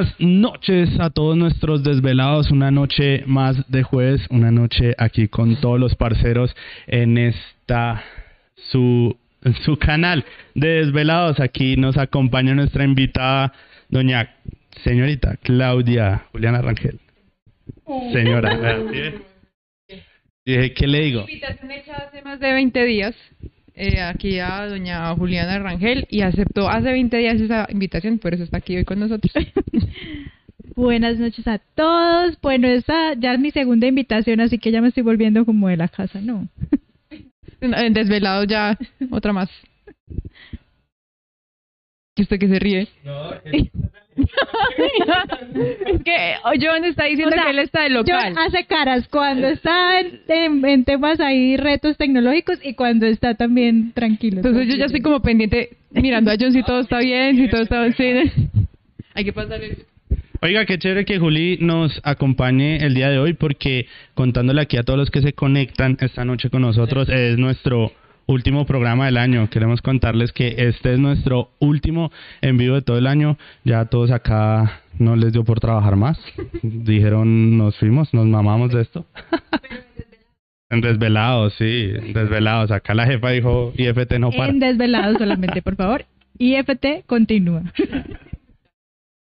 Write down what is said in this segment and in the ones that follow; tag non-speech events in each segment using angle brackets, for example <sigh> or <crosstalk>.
buenas noches a todos nuestros desvelados. Una noche más de jueves, una noche aquí con todos los parceros en esta su, su canal de desvelados. Aquí nos acompaña nuestra invitada, doña señorita Claudia Juliana Rangel. Señora, Dije, ¿qué le digo? Invitación hecha hace más de 20 días eh, aquí a doña Juliana Rangel y aceptó hace 20 días esa invitación, por eso está aquí hoy con nosotros. <laughs> Buenas noches a todos. Bueno, esta ya es mi segunda invitación, así que ya me estoy volviendo como de la casa, ¿no? <laughs> Desvelado ya, otra más. ¿Y usted que se ríe? No, es <laughs> que John está diciendo que él está de local. John hace caras cuando está en, en, temas ahí, retos tecnológicos y cuando está también tranquilo. Entonces yo ya estoy como pendiente mirando a John si todo está bien, si todo está bien. <laughs> Hay que pasarle. Oiga, qué chévere que Juli nos acompañe el día de hoy porque contándole aquí a todos los que se conectan esta noche con nosotros es nuestro último programa del año. Queremos contarles que este es nuestro último en vivo de todo el año. Ya todos acá no les dio por trabajar más. Dijeron, nos fuimos, nos mamamos de esto. <laughs> en desvelados, sí, desvelados. Acá la jefa dijo, IFT no para. En desvelados solamente, por favor. IFT continúa.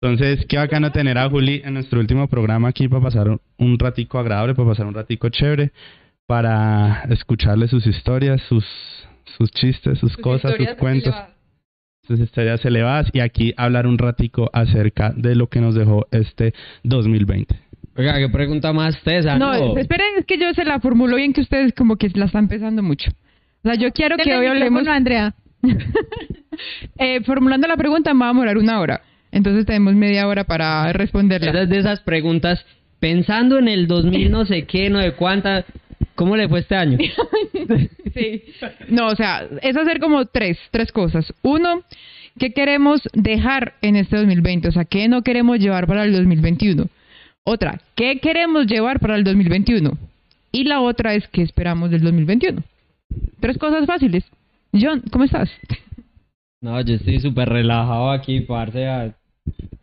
Entonces, qué bacano tener a Juli en nuestro último programa aquí para pasar un ratico agradable, para pasar un ratico chévere para escucharle sus historias, sus, sus chistes, sus, cosas, sus cuentos, sus historias elevadas y aquí hablar un ratico acerca de lo que nos dejó este 2020. Oiga, qué pregunta más tesa. No, esperen, es que yo se la formulo bien que ustedes como que la están pensando mucho. O sea, yo quiero que hoy hablemos... Andrea. <laughs> eh, formulando la pregunta me va a demorar una hora. Entonces tenemos media hora para responderla. Esas de esas preguntas, pensando en el 2000 no sé qué, no de cuánta, ¿cómo le fue este año? <laughs> Sí. No, o sea, es hacer como tres, tres cosas. Uno, ¿qué queremos dejar en este 2020? O sea, ¿qué no queremos llevar para el 2021? Otra, ¿qué queremos llevar para el 2021? Y la otra es, ¿qué esperamos del 2021? Tres cosas fáciles. John, ¿cómo estás? No, yo estoy súper relajado aquí, parce.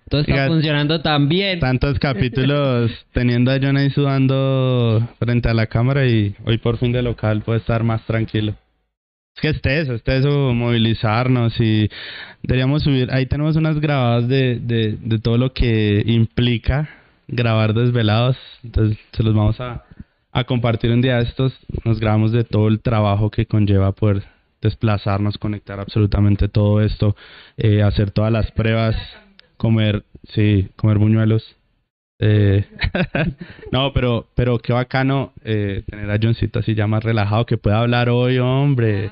Todo está Oiga, funcionando tan bien. Tantos capítulos <laughs> teniendo a John ahí sudando frente a la cámara y hoy por fin de local puede estar más tranquilo. Es que esté eso, esté eso, movilizarnos y deberíamos subir, ahí tenemos unas grabadas de, de, de todo lo que implica grabar desvelados, entonces se los vamos a, a compartir un día estos, nos grabamos de todo el trabajo que conlleva poder desplazarnos, conectar absolutamente todo esto, eh, hacer todas las pruebas, comer, sí, comer buñuelos. Eh, <laughs> no, pero, pero qué bacano eh, tener a Johncito así ya más relajado, que pueda hablar hoy, hombre.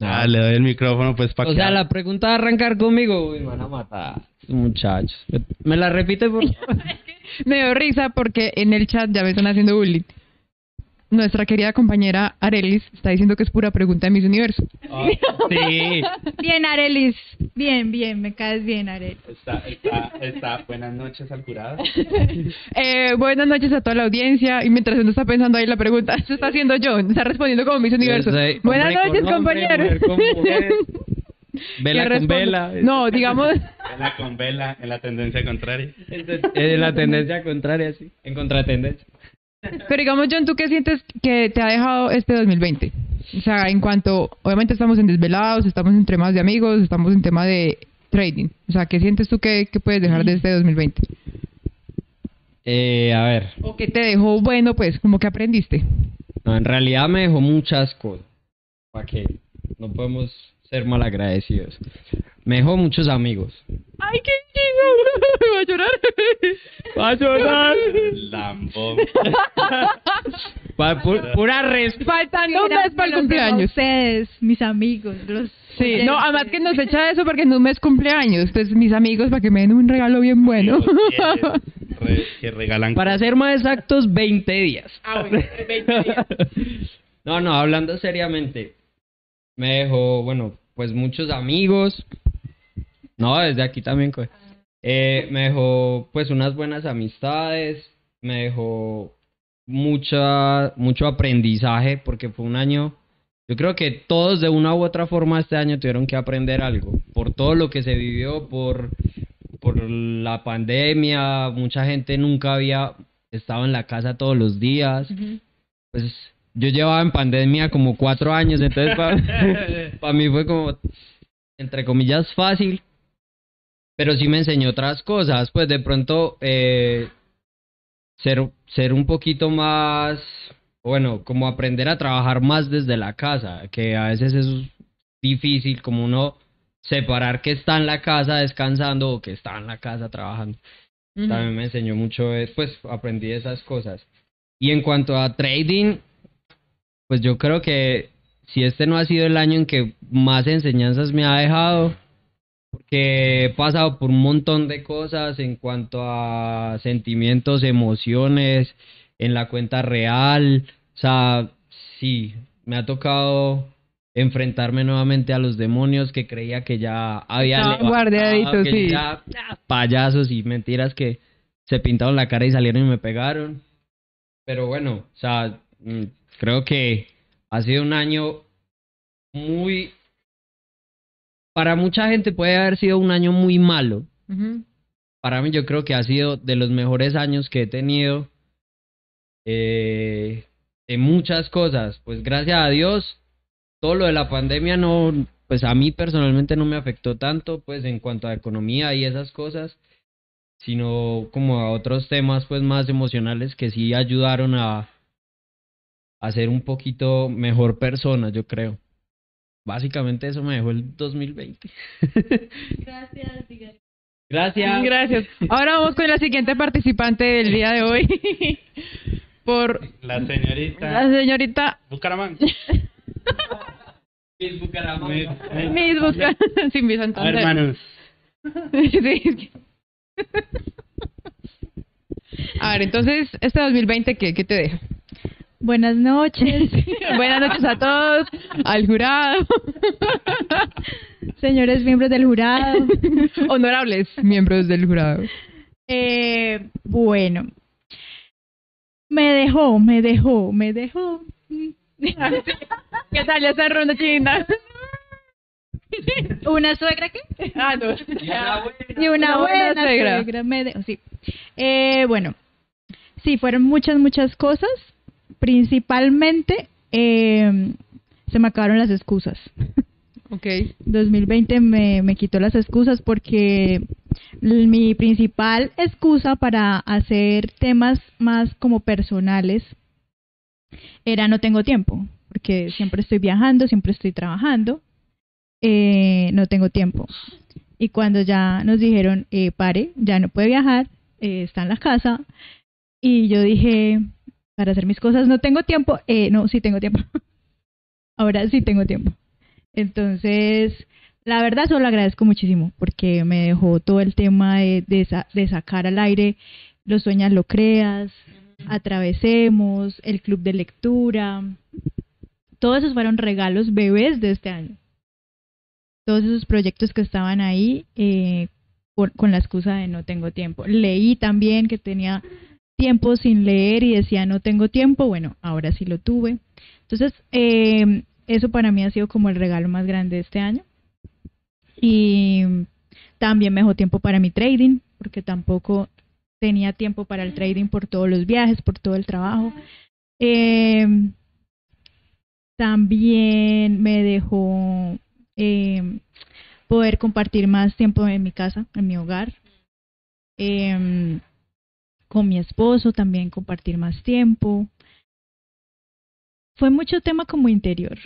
Ah, le doy el micrófono pues para O sea, la pregunta de arrancar conmigo, uy, me van a matar, muchachos. ¿Me la repite, por favor? <laughs> Me dio risa porque en el chat ya me están haciendo bullying. Nuestra querida compañera Arelis está diciendo que es pura pregunta de Miss Universo. Ah, sí, <laughs> Bien, Arelis. Bien, bien, me caes bien, Arelis. está, está, está. Buenas noches al jurado. <laughs> Eh, buenas noches a toda la audiencia. Y mientras uno está pensando ahí la pregunta, se está haciendo John, está respondiendo como Miss Universo. Yo soy Buenas noches, compañeros. <laughs> Vela ¿Qué con responde? vela. No, digamos, En la con vela, en la tendencia contraria. Es la tendencia contraria, sí. En contratendencia. Pero digamos, John, ¿tú qué sientes que te ha dejado este 2020? O sea, en cuanto, obviamente estamos en desvelados, estamos en temas de amigos, estamos en tema de trading. O sea, ¿qué sientes tú que, que puedes dejar de este 2020? Eh, a ver, ¿O qué te dejó bueno, pues, como que aprendiste? no, en realidad me dejó muchas cosas. ¿Para qué? No podemos ser malagradecidos. Me dejó muchos amigos. ¡Ay, qué chido! <laughs> ¡Va a llorar! ¡Va a llorar! Lambo. Pa- pu- pura respuesta. Faltando un mes para el cumpleaños. Ustedes, mis amigos, los Sí, no, además que nos echa eso porque en un mes cumpleaños. Entonces, mis amigos, para que me den un regalo bien bueno. <laughs> Re- que regalan Para ser más exactos, 20 días. Ah, bueno, 20 días. <laughs> No, no, hablando seriamente. Me dejó, bueno, pues muchos amigos. No, desde aquí también. Eh, me dejó, pues, unas buenas amistades. Me dejó mucha, mucho aprendizaje porque fue un año. Yo creo que todos de una u otra forma este año tuvieron que aprender algo. Por todo lo que se vivió, por, por la pandemia. Mucha gente nunca había estado en la casa todos los días pues yo llevaba en pandemia como cuatro años, entonces para <laughs> <laughs> mí fue como, entre comillas, fácil, pero sí me enseñó otras cosas, pues de pronto eh, ser, ser un poquito más, bueno, como aprender a trabajar más desde la casa, que a veces es difícil como uno separar que está en la casa descansando o que está en la casa trabajando. También me enseñó mucho, eh, pues aprendí esas cosas. Y en cuanto a trading, pues yo creo que si este no ha sido el año en que más enseñanzas me ha dejado, porque he pasado por un montón de cosas en cuanto a sentimientos, emociones, en la cuenta real, o sea, sí, me ha tocado enfrentarme nuevamente a los demonios que creía que ya había Estaban guardaditos, que sí. ya, payasos y mentiras que se pintaron la cara y salieron y me pegaron. Pero bueno, o sea, mm, creo que ha sido un año muy... Para mucha gente puede haber sido un año muy malo. Para mí yo creo que ha sido de los mejores años que he tenido. Eh, en muchas cosas. Pues gracias a Dios, todo lo de la pandemia no, pues a mí personalmente no me afectó tanto, pues en cuanto a economía y esas cosas, sino como a otros temas pues más emocionales que sí ayudaron a, a ser un poquito mejor persona, yo creo. Básicamente eso me dejó el 2020. Gracias, Gracias. Gracias. Ahora vamos con la siguiente participante del día de hoy. <laughs> Por La señorita. la señorita Bucaramanga. Miss Bucaramanga. Miss. Sin Miss A ver, <laughs> Santander. hermanos. <laughs> Sí. A ver, entonces, este 2020, ¿qué, qué te deja? Buenas noches, <laughs> Buenas noches a todos, al jurado, <laughs> señores miembros del jurado. honorables miembros del jurado. Eh, bueno, me dejó, me dejó, me dejó. <laughs> ¿Qué tal esa ronda china? ¿Una suegra qué? Ah, no. Y una, Una buena buena, suegra. suegra. me dejó, sí. Eh, bueno, sí, fueron muchas, muchas cosas. Principalmente, eh, se me acabaron las excusas. <laughs> Ok. 2020 me, me quitó las excusas porque mi principal excusa para hacer temas más como personales era no tengo tiempo, porque siempre estoy viajando, siempre estoy trabajando, eh, no tengo tiempo. Y cuando ya nos dijeron, eh, pare, ya no puede viajar, eh, está en la casa, y yo dije, para hacer mis cosas no tengo tiempo, eh, no, sí tengo tiempo. <laughs> Ahora sí tengo tiempo. Entonces, la verdad solo agradezco muchísimo porque me dejó todo el tema de, de, sa- de sacar al aire los sueñas lo creas, atravesemos, el club de lectura. Todos esos fueron regalos bebés de este año. Todos esos proyectos que estaban ahí eh, con la excusa de no tengo tiempo. Leí también que tenía tiempo sin leer y decía no tengo tiempo. Bueno, ahora sí lo tuve. Entonces, eh, eso para mí ha sido como el regalo más grande de este año. Y también me dejó tiempo para mi trading, porque tampoco tenía tiempo para el trading por todos los viajes, por todo el trabajo. Eh, también me dejó eh, poder compartir más tiempo en mi casa, en mi hogar. Eh, con mi esposo también compartir más tiempo. Fue mucho tema como interior,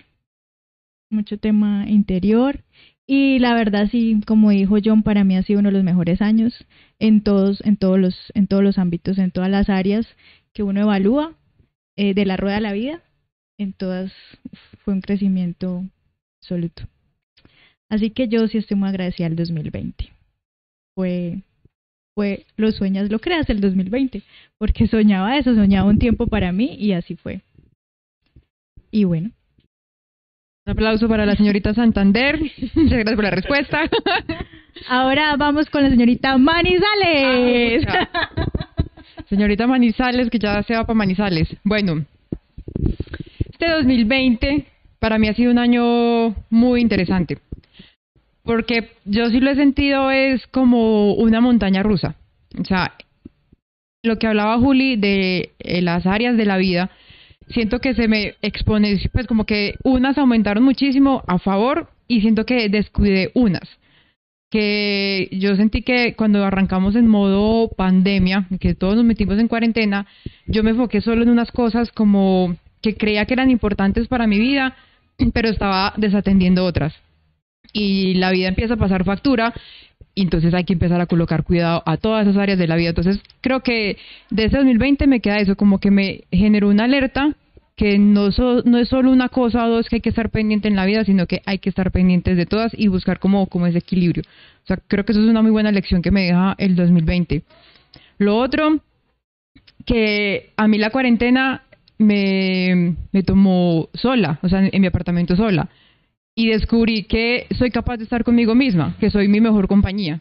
mucho tema interior y la verdad sí, como dijo John, para mí ha sido uno de los mejores años en todos, en todos los, en todos los ámbitos, en todas las áreas que uno evalúa eh, de la rueda de la vida, en todas fue un crecimiento absoluto. Así que yo sí estoy muy agradecida al 2020. Fue, fue los sueños lo creas el 2020, porque soñaba eso, soñaba un tiempo para mí y así fue. Y bueno, Un aplauso para la señorita Santander. Muchas gracias por la respuesta. <laughs> ahora vamos con la señorita Manizales. Ah, Señorita Manizales, que ya se va para Manizales. Bueno, este 2020 para mí ha sido un año muy interesante. Porque yo sí lo he sentido es como una montaña rusa. O sea, lo que hablaba Juli de eh, las áreas de la vida, siento que se me expone, pues como que unas aumentaron muchísimo a favor y siento que descuidé unas que yo sentí que cuando arrancamos en modo pandemia, que todos nos metimos en cuarentena, yo me enfoqué solo en unas cosas como que creía que eran importantes para mi vida, pero estaba desatendiendo otras. Y la vida empieza a pasar factura, y entonces hay que empezar a colocar cuidado a todas esas áreas de la vida. Entonces creo que de este 2020 me queda eso, como que me generó una alerta que no, so- no es solo una cosa o dos que hay que estar pendiente en la vida, sino que hay que estar pendientes de todas y buscar como, como ese equilibrio. O sea, creo que eso es una muy buena lección que me deja el 2020. Lo otro, que a mí la cuarentena me, me tomó sola, o sea, en mi apartamento sola. Y descubrí que soy capaz de estar conmigo misma, que soy mi mejor compañía.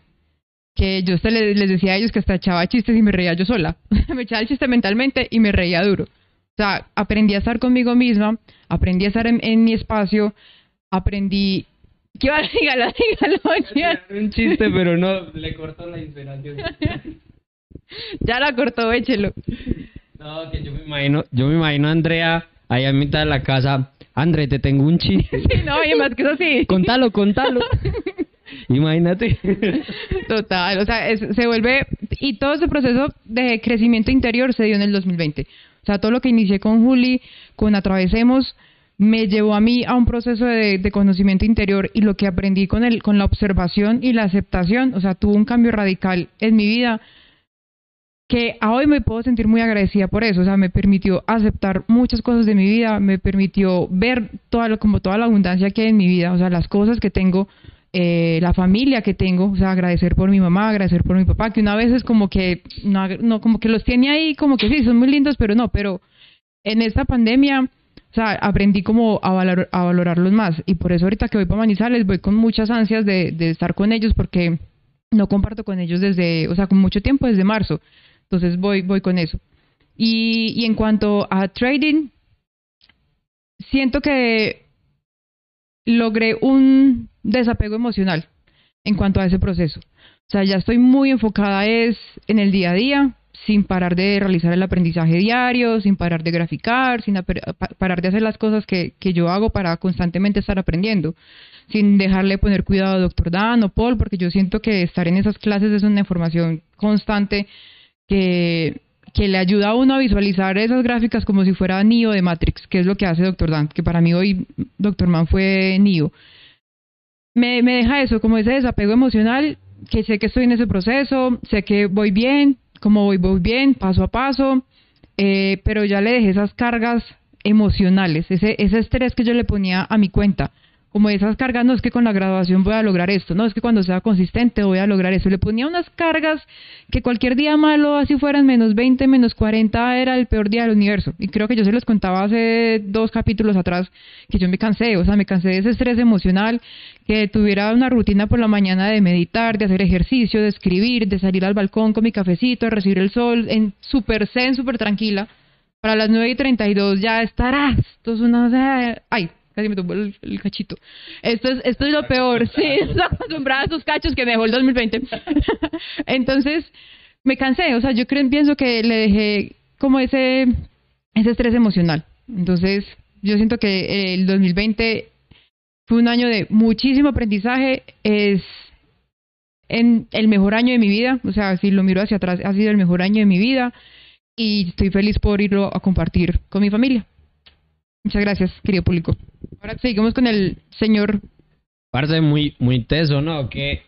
Que yo hasta le- les decía a ellos que hasta echaba chistes y me reía yo sola. <laughs> me echaba el chiste mentalmente y me reía duro. O sea, aprendí a estar conmigo misma, aprendí a estar en, en mi espacio, aprendí... ¿Qué va? Dígalo, dígalo. <laughs> Un chiste, pero no, le cortó la inspiración. <laughs> Ya la cortó, échelo. No, que yo me imagino, yo me imagino a Andrea ahí a mitad de la casa. André, te tengo un chiste. <laughs> Sí, no, y más que eso sí. Contalo, contalo. <laughs> Imagínate. Total, o sea, es- se vuelve... Y todo ese proceso de crecimiento interior se dio en el 2020. O sea, todo lo que inicié con Juli, con Atravesemos, me llevó a mí a un proceso de, de conocimiento interior y lo que aprendí con, el, con la observación y la aceptación, o sea, tuvo un cambio radical en mi vida que a hoy me puedo sentir muy agradecida por eso, o sea, me permitió aceptar muchas cosas de mi vida, me permitió ver toda lo, como toda la abundancia que hay en mi vida, o sea, las cosas que tengo eh, la familia que tengo, o sea, agradecer por mi mamá, agradecer por mi papá, que una vez es como que, no, no, como que los tiene ahí, como que sí, son muy lindos, pero no, pero en esta pandemia, o sea, aprendí como a, valor, a valorarlos más. Y por eso ahorita que voy para Manizales voy con muchas ansias de, de estar con ellos porque no comparto con ellos desde, o sea, con mucho tiempo, desde marzo, entonces voy, voy con eso. Y, y en cuanto a trading, siento que logré un desapego emocional en cuanto a ese proceso. O sea, ya estoy muy enfocada es en el día a día, sin parar de realizar el aprendizaje diario, sin parar de graficar, sin parar de hacer las cosas que, que yo hago para constantemente estar aprendiendo, sin dejarle poner cuidado a doctor Dan o Paul, porque yo siento que estar en esas clases es una información constante que que le ayuda a uno a visualizar esas gráficas como si fuera Neo de Matrix, que es lo que hace Doctor Dan, que para mí hoy Doctor Man fue Neo. Me, me deja eso, como ese desapego emocional, que sé que estoy en ese proceso, sé que voy bien, como voy, voy bien, paso a paso, eh, pero ya le dejé esas cargas emocionales, ese, ese estrés que yo le ponía a mi cuenta como esas cargas, no es que con la graduación voy a lograr esto, no es que cuando sea consistente voy a lograr eso. Le ponía unas cargas que cualquier día malo, así fueran menos 20, menos 40, era el peor día del universo. Y creo que yo se los contaba hace dos capítulos atrás que yo me cansé, o sea, me cansé de ese estrés emocional, que tuviera una rutina por la mañana de meditar, de hacer ejercicio, de escribir, de salir al balcón con mi cafecito, de recibir el sol en súper zen, súper tranquila. Para las 9 y 32 ya estará. Esto es una... Ay, Casi me tumbó el, cachito. Esto es, esto es lo peor. Sí, <laughs> <laughs> estoy acostumbrada a esos cachos que me dejó el 2020. <laughs> Entonces, me cansé. O sea, yo creo, pienso que le dejé como ese, ese estrés emocional. Entonces, yo siento que el 2020 fue un año de muchísimo aprendizaje. Es en el mejor año de mi vida. O sea, si lo miro hacia atrás, ha sido el mejor año de mi vida. Y estoy feliz por irlo a compartir con mi familia. Muchas gracias, querido público. Ahora seguimos con el señor. Parte muy, muy teso, ¿no? Que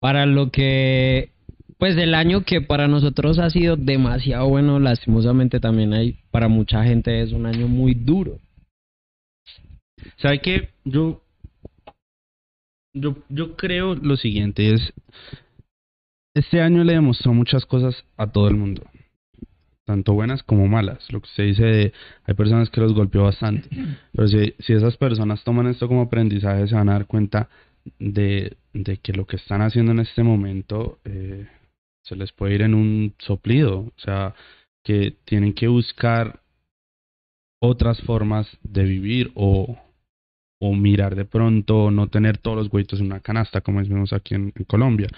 para lo que. Pues el año que para nosotros ha sido demasiado bueno, lastimosamente también hay. Para mucha gente es un año muy duro. ¿Sabe qué? Yo. Yo, yo creo lo siguiente: es. Este año le demostró muchas cosas a todo el mundo tanto buenas como malas. Lo que se dice hay personas que los golpeó bastante. Pero si, si esas personas toman esto como aprendizaje, se van a dar cuenta de, de que lo que están haciendo en este momento eh, se les puede ir en un soplido. O sea, que tienen que buscar otras formas de vivir o, o mirar de pronto, no tener todos los hueitos en una canasta, como decimos aquí en, Colombia.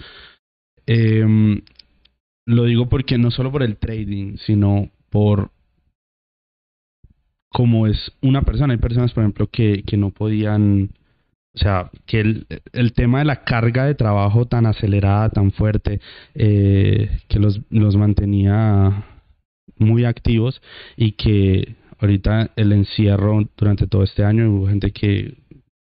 Eh, lo digo porque no solo por el trading, sino por cómo es una persona. Hay personas, por ejemplo, que, que no podían, o sea, que el, el tema de la carga de trabajo tan acelerada, tan fuerte, eh, que los, los mantenía muy activos y que ahorita el encierro durante todo este año hubo gente que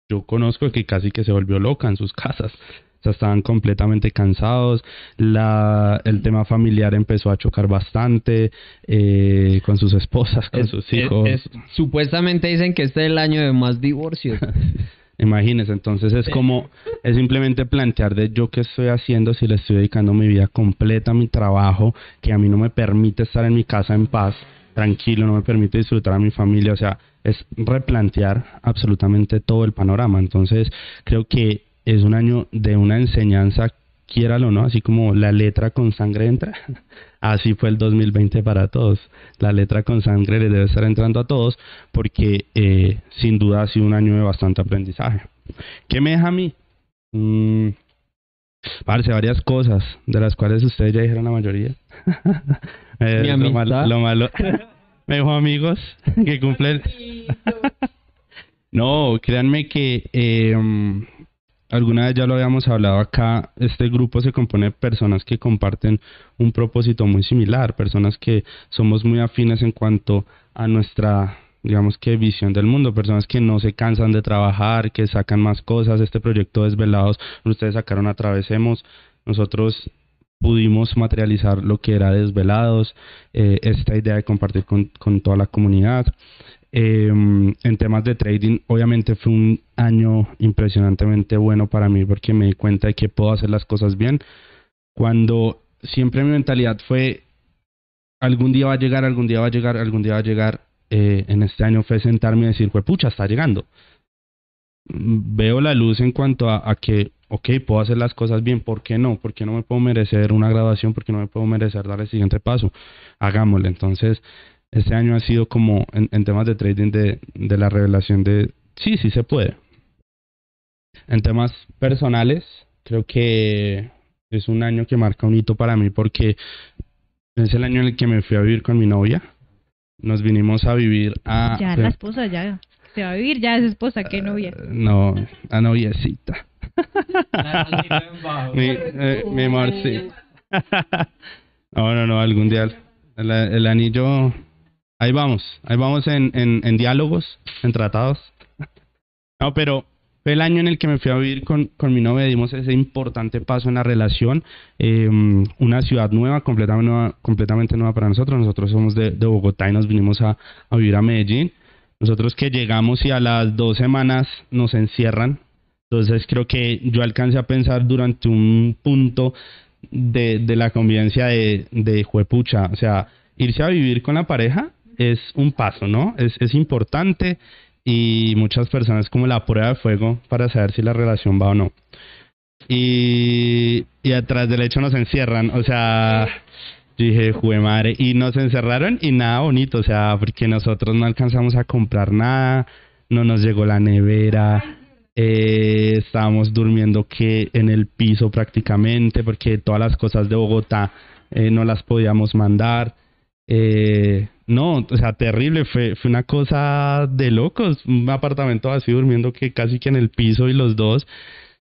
yo conozco que casi que se volvió loca en sus casas sea, estaban completamente cansados, la, el tema familiar empezó a chocar bastante eh, con sus esposas, con sus hijos. supuestamente dicen que este es el año de más divorcios. <laughs> Imagínense, entonces es como, es simplemente plantear de yo qué estoy haciendo si le estoy dedicando mi vida completa a mi trabajo, que a mí no me permite estar en mi casa en paz, tranquilo, no me permite disfrutar a mi familia, o sea, es replantear absolutamente todo el panorama. Entonces, creo que es un año de una enseñanza, quiéralo o no, así como la letra con sangre entra. <laughs> Así fue el 2020 para todos. La letra con sangre le debe estar entrando a todos porque eh, sin duda ha sido un año de bastante aprendizaje. ¿Qué me deja a mí? Mm, parece varias cosas, de las cuales ustedes ya dijeron la mayoría. <laughs> Eh, lo malo, <laughs> lo malo. me dijo amigos que cumplen. no, créanme que eh, alguna vez ya lo habíamos hablado acá, este grupo se compone de personas que comparten un propósito muy similar, personas que somos muy afines en cuanto a nuestra digamos que visión del mundo, personas que no se cansan de trabajar, que sacan más cosas, este proyecto Desvelados, ustedes sacaron Atravesemos, nosotros pudimos materializar lo que era Desvelados, eh, esta idea de compartir con, con toda la comunidad. Em, en temas de trading, obviamente fue un año impresionantemente bueno para mí porque me di cuenta de que puedo hacer las cosas bien. Cuando siempre mi mentalidad fue, algún día va a llegar, algún día va a llegar, algún día va a llegar, eh, en este año fue sentarme y decir, pues pucha, está llegando. Veo la luz en cuanto a, a que, ok, puedo hacer las cosas bien, ¿por qué no? ¿Por qué no me puedo merecer una graduación? ¿Por qué no me puedo merecer dar el siguiente paso? Hagámosle. Entonces, este año ha sido como en, en temas de trading de, de la revelación de, sí, sí se puede. En temas personales, creo que es un año que marca un hito para mí porque es el año en el que me fui a vivir con mi novia. Nos vinimos a vivir a... Ya, la esposa, ya. Se va a vivir, ya es esposa, qué novia. Eh, No, a noviecita. <laughs> mi, eh, mi amorcito. <laughs> no, no, no, algún día el, el anillo... Ahí vamos, ahí vamos en, en, en diálogos, en tratados. no, pero fue el año en el que me fui a vivir con, con mi novia, dimos ese importante paso en la relación, eh, una ciudad nueva completamente, nueva, completamente nueva para nosotros. Nosotros somos de, de Bogotá y nos vinimos a, a vivir a Medellín. Nosotros que llegamos y a las dos semanas nos encierran, entonces creo que yo alcancé a pensar durante un punto de, de la convivencia de, de juepucha, o sea, irse a vivir con la pareja es un paso, ¿no? Es, es importante y muchas personas como la prueba de fuego para saber si la relación va o no. Y, y atrás del hecho nos encierran, o sea, dije, jue madre, y nos encerraron y nada bonito, o sea, porque nosotros no alcanzamos a comprar nada, no nos llegó la nevera, eh, estábamos durmiendo que en el piso prácticamente, porque todas las cosas de Bogotá eh, no las podíamos mandar. Eh, no, o sea, terrible, fue, fue una cosa de locos, un apartamento así durmiendo que casi que en el piso y los dos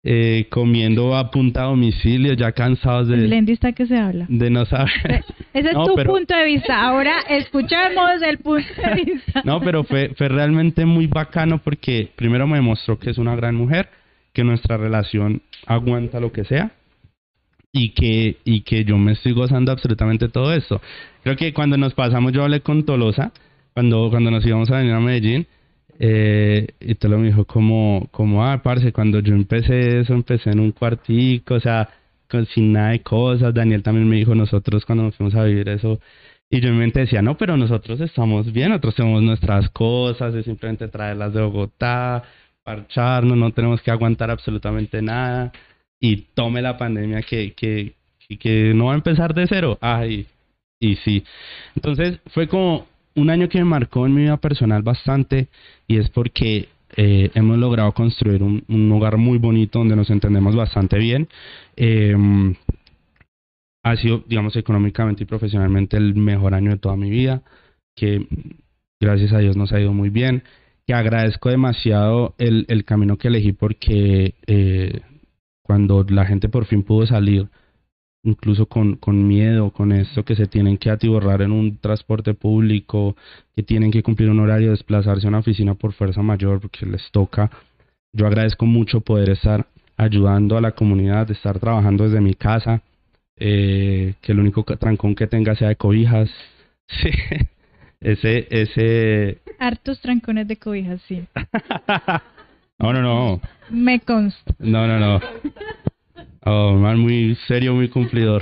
eh, comiendo a punta a domicilio, ya cansados de, Lendy está que se habla. de no saber. Ese es <laughs> No, tu pero- punto de vista. Ahora escuchemos el punto de vista. No, pero fue, fue realmente muy bacano porque primero me demostró que es una gran mujer, que nuestra relación aguanta lo que sea y que, y que yo me estoy gozando absolutamente todo esto. Creo que cuando nos pasamos, yo hablé con Tolosa, cuando, cuando nos íbamos a venir a Medellín, eh, y Tolo me dijo como, como, ah, parce, cuando yo empecé eso, empecé en un cuartico, o sea, sin nada de cosas. Daniel también me dijo, nosotros cuando nos fuimos a vivir eso, y yo en mente decía, no, pero nosotros estamos bien, nosotros tenemos nuestras cosas, es simplemente traerlas de Bogotá, parcharnos, no tenemos que aguantar absolutamente nada. Y tome la pandemia que, que, que, no va a empezar de cero. Ay, y sí. Entonces fue como un año que me marcó en mi vida personal bastante y es porque eh, hemos logrado construir un, un hogar muy bonito donde nos entendemos bastante bien. Eh, ha sido, digamos, económicamente y profesionalmente el mejor año de toda mi vida, que gracias a Dios nos ha ido muy bien, que agradezco demasiado el, el camino que elegí porque eh, cuando la gente por fin pudo salir, incluso con, con miedo, con esto que se tienen que atiborrar en un transporte público, que tienen que cumplir un horario, desplazarse a una oficina por fuerza mayor porque les toca. Yo agradezco mucho poder estar ayudando a la comunidad, estar trabajando desde mi casa, eh, que el único trancón que tenga sea de cobijas. <laughs> Sí, ese, ese... Hartos trancones de cobijas, sí. <laughs> No, no, no, Me consta. no, no, no. Oh, man, muy serio, muy cumplidor.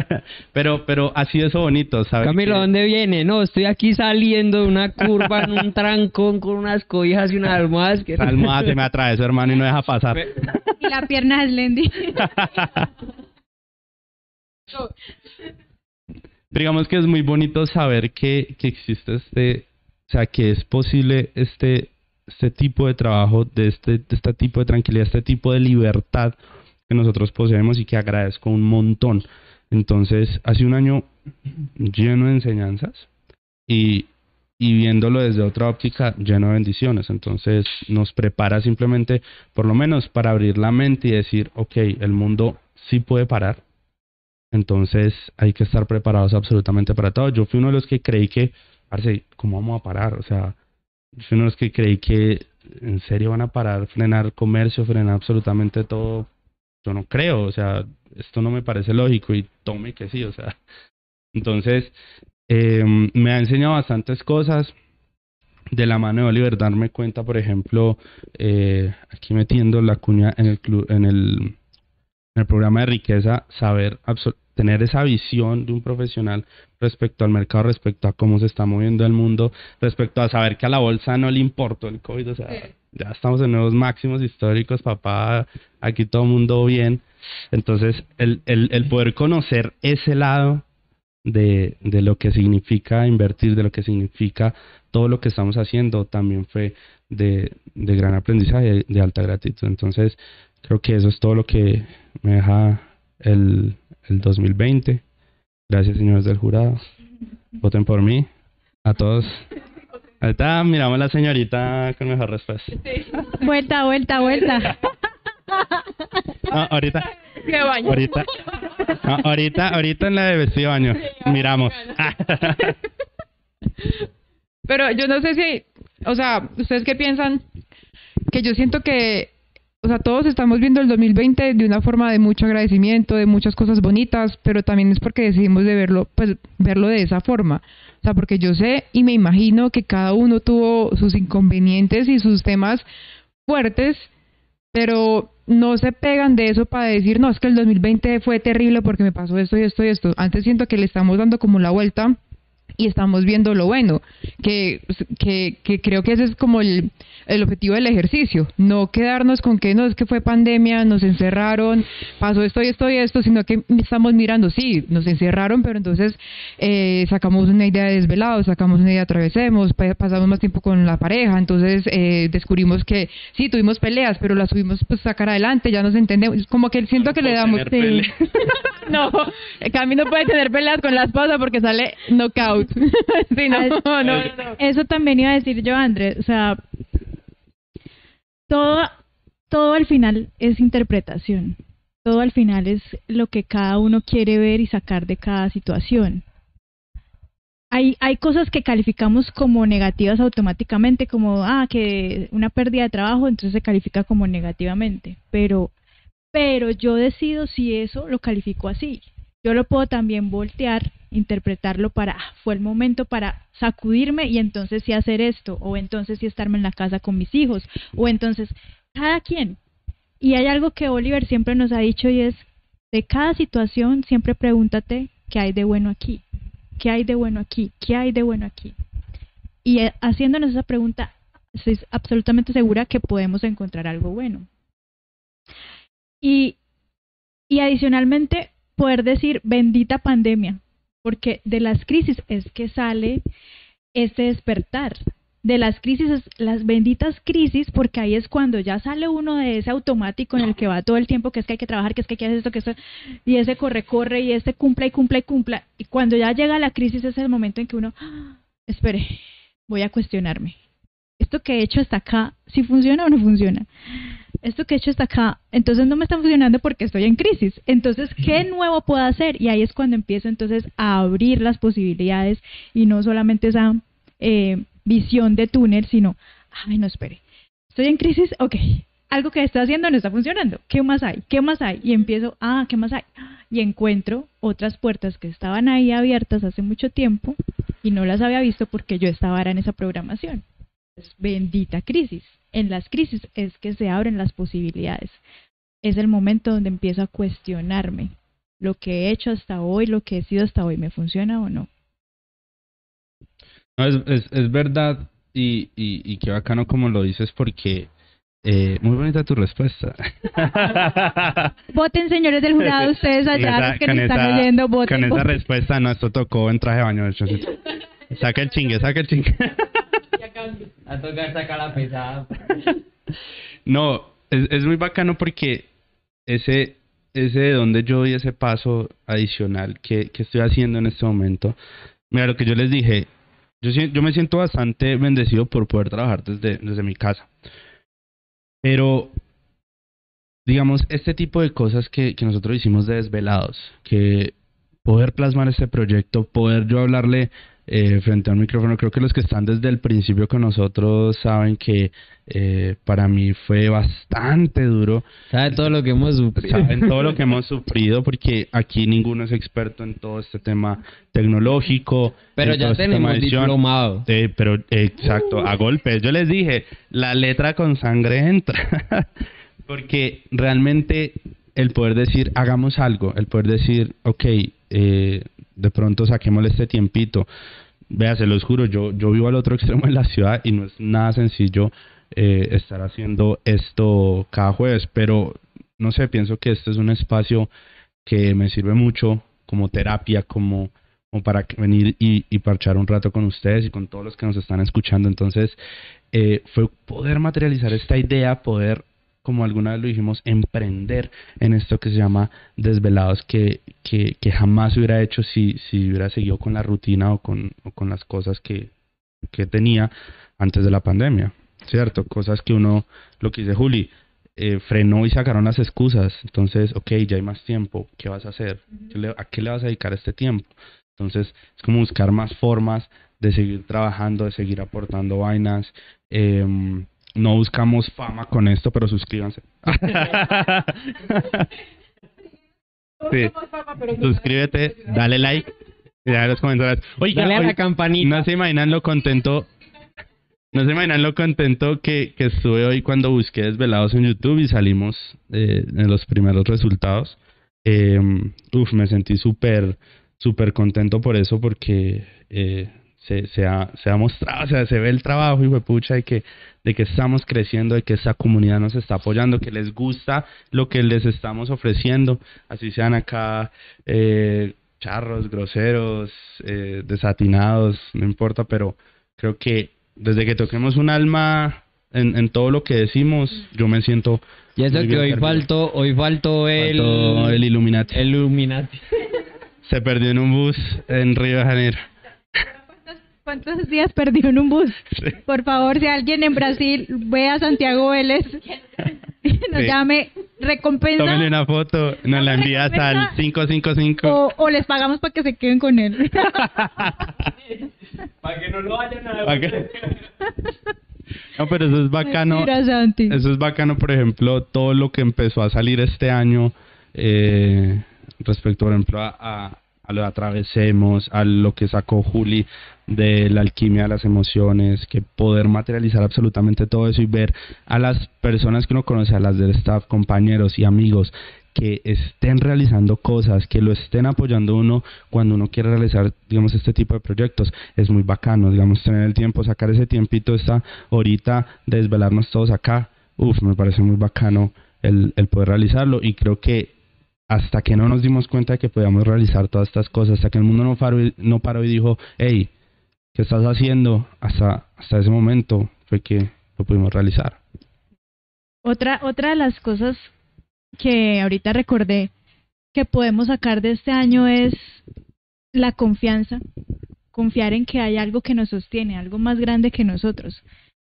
<laughs> pero, pero así eso bonito, ¿sabes? Camilo, ¿dónde viene? No, estoy aquí saliendo de una curva en un trancón con unas cobijas y unas almohadas. Que... Esa almohada se me atravesó, hermano, y no deja pasar. Y la pierna es Lendy. <laughs> digamos que es muy bonito saber que, que existe este, o sea, que es posible este, este tipo de trabajo, de este, de este tipo de tranquilidad, este tipo de libertad que nosotros poseemos y que agradezco un montón. Entonces, hace un año lleno de enseñanzas y, y viéndolo desde otra óptica lleno de bendiciones. Entonces, nos prepara simplemente, por lo menos, para abrir la mente y decir, ok, el mundo sí puede parar, entonces hay que estar preparados absolutamente para todo. Yo fui uno de los que creí que, parce, ¿cómo vamos a parar? O sea, que creí que en serio van a parar, frenar comercio, frenar absolutamente todo. Yo no creo, o sea, esto no me parece lógico y tome que sí, o sea. Entonces, eh, me ha enseñado bastantes cosas. de la mano de Oliver darme cuenta, por ejemplo, eh, aquí metiendo la cuña en el, club, en el, en el programa de riqueza, saber tener esa visión de un profesional respecto al mercado, respecto a cómo se está moviendo el mundo, respecto a saber que a la bolsa no le importó el COVID, o sea, ya estamos en nuevos máximos históricos, papá, aquí todo el mundo bien. Entonces, el, el, el poder conocer ese lado de, de lo que significa invertir, de lo que significa todo lo que estamos haciendo, también fue de, de gran aprendizaje, de alta gratitud. Entonces, creo que eso es todo lo que me deja el, el 2020. Gracias, señores del jurado. Voten por mí. A todos. Ahorita miramos a la señorita con mejor respuesta. Vuelta, vuelta, vuelta. No, ahorita. Ahorita. No, ahorita, ahorita en la de vestido baño. Miramos. Pero yo no sé si, o sea, ¿ustedes qué piensan? Que yo siento que o sea, todos estamos viendo el 2020 de una forma de mucho agradecimiento, de muchas cosas bonitas, pero también es porque decidimos de verlo, pues, verlo de esa forma. O sea, porque yo sé y me imagino que cada uno tuvo sus inconvenientes y sus temas fuertes, pero no se pegan de eso para decir, no, es que el 2020 fue terrible porque me pasó esto y esto y esto. Antes siento que le estamos dando como la vuelta y estamos viendo lo bueno, que, que, que creo que ese es como el, el, objetivo del ejercicio, no quedarnos con que no es que fue pandemia, nos encerraron, pasó esto y esto y esto, sino que estamos mirando, sí, nos encerraron, pero entonces eh, sacamos una idea de desvelado, sacamos una idea de atravesemos, pasamos más tiempo con la pareja, entonces eh, descubrimos que sí, tuvimos peleas, pero las tuvimos pues sacar adelante, ya nos entendemos, como que siento que le damos... <laughs> no, Camino puede tener peleas con la esposa porque sale Eso también iba a decir yo, Andrés. O sea, todo, todo al final es interpretación. Todo al final es lo que cada uno quiere ver y sacar de cada situación. Hay, hay cosas que calificamos como negativas automáticamente, como, ah, que una pérdida de trabajo, entonces se califica como negativamente. Pero, pero yo decido si eso lo califico así. Yo lo puedo también voltear interpretarlo para, ah, fue el momento para sacudirme y entonces sí hacer esto, o entonces sí estarme en la casa con mis hijos, o entonces, cada quien. Y hay algo que Oliver siempre nos ha dicho y es, de cada situación siempre pregúntate qué hay de bueno aquí, qué hay de bueno aquí, qué hay de bueno aquí. Y eh, haciéndonos esa pregunta, estoy absolutamente segura que podemos encontrar algo bueno. Y, y adicionalmente, poder decir, bendita pandemia, porque de las crisis es que sale este despertar. De las crisis, las benditas crisis, porque ahí es cuando ya sale uno de ese automático en el que va todo el tiempo, que es que hay que trabajar, que es que hay que hacer esto, que esto, y ese corre, corre, y ese cumple y cumple y cumpla. Y cuando ya llega la crisis es el momento en que uno, ah, espere, voy a cuestionarme. ¿Esto que he hecho hasta acá, si funciona o no funciona? esto que he hecho hasta acá, entonces no me está funcionando porque estoy en crisis. Entonces, ¿qué nuevo puedo hacer? Y ahí es cuando empiezo entonces a abrir las posibilidades y no solamente esa eh, visión de túnel, sino, ay, no, espere, estoy en crisis, ok, algo que está haciendo no está funcionando. ¿Qué más hay? ¿Qué más hay? Y empiezo, ah, ¿qué más hay? Y encuentro otras puertas que estaban ahí abiertas hace mucho tiempo y no las había visto porque yo estaba en esa programación. Bendita crisis en las crisis es que se abren las posibilidades. Es el momento donde empiezo a cuestionarme lo que he hecho hasta hoy, lo que he sido hasta hoy, ¿me funciona o no? No, es, es, es verdad y, y, y qué bacano como lo dices porque eh, muy bonita tu respuesta. <laughs> Voten, señores del jurado, ustedes allá que nos están oyendo, voten. Con esa respuesta, no, esto tocó en traje de baño. <laughs> Saca el chingue, saca el chingue. <laughs> A tocar sacar la pesada. No, es, es muy bacano porque ese, ese de donde yo doy ese paso adicional que, que estoy haciendo en este momento. Mira, lo que yo les dije, yo, yo me siento bastante bendecido por poder trabajar desde, desde mi casa. Pero, digamos, este tipo de cosas que, que nosotros hicimos de desvelados, que poder plasmar este proyecto, poder yo hablarle eh, frente a un micrófono. Creo que los que están desde el principio con nosotros saben que eh, para mí fue bastante duro. Sabe todo lo que hemos sufrido. Saben todo lo que <laughs> hemos sufrido porque aquí ninguno es experto en todo este tema tecnológico. Pero ya este tenemos diplomado. Eh, pero exacto, a golpes. Yo les dije, la letra con sangre entra. <laughs> Porque realmente el poder decir, hagamos algo, el poder decir, ok, eh, de pronto saquémosle este tiempito. Vea, se los juro, yo, yo vivo al otro extremo de la ciudad y no es nada sencillo eh, estar haciendo esto cada jueves, pero no sé, pienso que este es un espacio que me sirve mucho como terapia, como, como para venir y, y parchar un rato con ustedes y con todos los que nos están escuchando. Entonces, eh, fue poder materializar esta idea, poder, como alguna vez lo dijimos, emprender en esto que se llama desvelados, que, que, que jamás hubiera hecho si, si hubiera seguido con la rutina o con, o con las cosas que, que tenía antes de la pandemia, ¿cierto? Cosas que uno, lo que dice Juli, eh, frenó y sacaron las excusas. Entonces, ok, ya hay más tiempo, ¿qué vas a hacer? ¿Qué le- ¿A qué le vas a dedicar este tiempo? Entonces, es como buscar más formas de seguir trabajando, de seguir aportando vainas. Em, no buscamos fama con esto, pero suscríbanse. <laughs> sí. Suscríbete, dale like y deja los comentarios. Oiga, Dale a la oiga, campanita. no se imaginan lo contento. No se imaginan lo contento que, que estuve hoy cuando busqué Desvelados en YouTube y salimos eh, en los primeros resultados. Eh, uf, me sentí súper, súper contento por eso porque eh, se, se, ha, se ha mostrado, o sea, se ve el trabajo y pucha de que, de que estamos creciendo, de que esa comunidad nos está apoyando, que les gusta lo que les estamos ofreciendo, así sean acá eh, charros, groseros, eh, desatinados, no importa, pero creo que desde que toquemos un alma en, en todo lo que decimos, yo me siento Y eso que hoy faltó, hoy faltó el... Faltó el Illuminati. el Illuminati. Se perdió en un bus en Río de Janeiro. ¿Cuántos días perdió en un bus? Sí. Por favor, si alguien en Brasil ve a Santiago Vélez, <laughs> nos Sí. llame recompensa Tómenle una foto, nos la envías al 555. o, o les pagamos para que se queden con él. <laughs> Para que no lo vayan a ¿Pa' qué? No, pero eso es bacano. Mentira, Santi. Eso es bacano, por ejemplo, todo lo que empezó a salir este año eh, respecto, por ejemplo, a, a, a lo de Atravesemos, a lo que sacó Juli de la alquimia de las emociones, que poder materializar absolutamente todo eso y ver a las personas que uno conoce, a las del staff, compañeros y amigos, que estén realizando cosas, que lo estén apoyando uno cuando uno quiere realizar, digamos, este tipo de proyectos. Es muy bacano, digamos, tener el tiempo, sacar ese tiempito, esta horita, de desvelarnos todos acá. Uf, me parece muy bacano el, el poder realizarlo y creo que hasta que no nos dimos cuenta de que podíamos realizar todas estas cosas, hasta que el mundo no paró no paró y dijo, hey, ¿qué estás haciendo? Hasta, hasta ese momento fue que lo pudimos realizar. Otra, otra de las cosas que ahorita recordé que podemos sacar de este año es la confianza, confiar en que hay algo que nos sostiene, algo más grande que nosotros.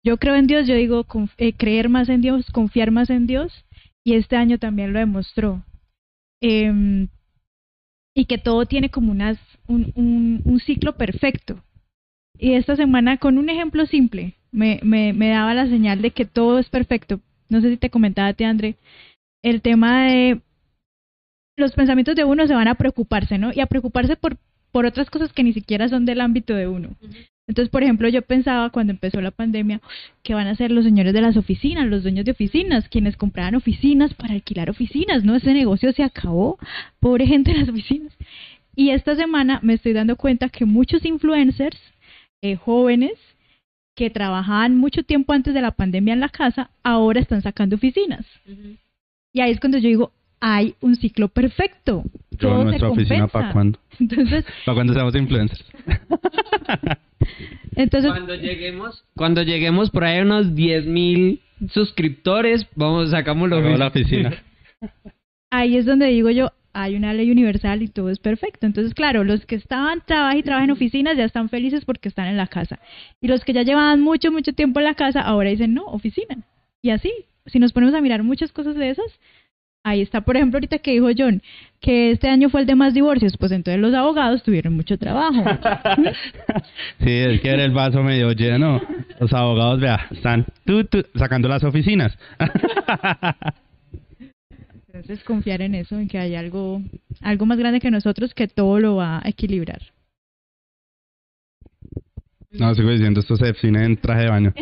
Yo creo en Dios, yo digo eh, creer más en Dios, confiar más en Dios, y este año también lo demostró. Em, y que todo tiene como unas, un, un, un ciclo perfecto. Y esta semana, con un ejemplo simple, me, me, me daba la señal de que todo es perfecto. No sé si te comentaba a ti, André, el tema de los pensamientos de uno se van a preocuparse, ¿no? Y a preocuparse por, por otras cosas que ni siquiera son del ámbito de uno. Entonces, por ejemplo, yo pensaba cuando empezó la pandemia, ¿qué van a hacer los señores de las oficinas, los dueños de oficinas, quienes compraban oficinas para alquilar oficinas? ¿No? Ese negocio se acabó. Pobre gente de las oficinas. Y esta semana me estoy dando cuenta que muchos influencers eh, jóvenes que trabajaban mucho tiempo antes de la pandemia en la casa, ahora están sacando oficinas. Y ahí es cuando yo digo, hay un ciclo perfecto. Yo Todo se nuestra oficina para cuándo? <laughs> Entonces, <laughs> Para cuando seamos influencers. <laughs> entonces Cuando lleguemos, cuando lleguemos por ahí a unos 10.000 suscriptores, vamos, sacamos lo la oficina. ahí es donde digo yo, hay una ley universal y todo es perfecto. Entonces, claro, los que estaban trabajan y trabajan en oficinas ya están felices porque están en la casa. Y los que ya llevaban mucho, mucho tiempo en la casa, ahora dicen, no, oficina. Y así, si nos ponemos a mirar muchas cosas de esas, ahí está, por ejemplo, ahorita que dijo John, que este año fue el de más divorcios, pues entonces los abogados tuvieron mucho trabajo. <laughs> sí, es que era el vaso medio lleno. Los abogados, vea, están tú, tú, sacando las oficinas. <laughs> Entonces confiar en eso, en que hay algo, algo más grande que nosotros que todo lo va a equilibrar. No, sigo diciendo, esto se define en traje de baño.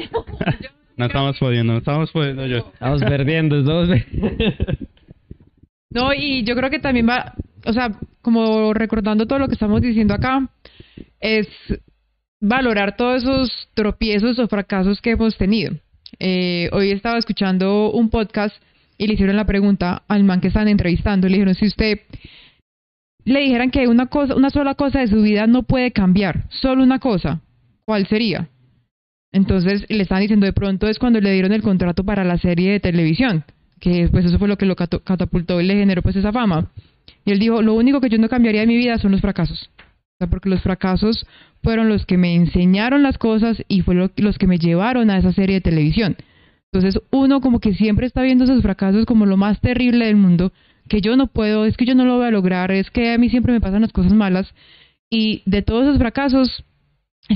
<laughs> no estamos pudiendo, no estamos pudiendo yo. Estamos perdiendo, estamos No, y yo creo que también va, o sea, como recordando todo lo que estamos diciendo acá, es valorar todos esos tropiezos o fracasos que hemos tenido. Eh, hoy estaba escuchando un podcast y le hicieron la pregunta al man que están entrevistando. Le dijeron, si usted le dijeran que una, cosa, una sola cosa de su vida no puede cambiar, solo una cosa, ¿cuál sería? Entonces le están diciendo de pronto es cuando le dieron el contrato para la serie de televisión, que pues eso fue lo que lo catapultó y le generó pues esa fama. Y él dijo, lo único que yo no cambiaría de mi vida son los fracasos. O sea, porque los fracasos fueron los que me enseñaron las cosas y fueron los que me llevaron a esa serie de televisión. Entonces uno como que siempre está viendo esos fracasos como lo más terrible del mundo, que yo no puedo, es que yo no lo voy a lograr, es que a mí siempre me pasan las cosas malas. Y de todos esos fracasos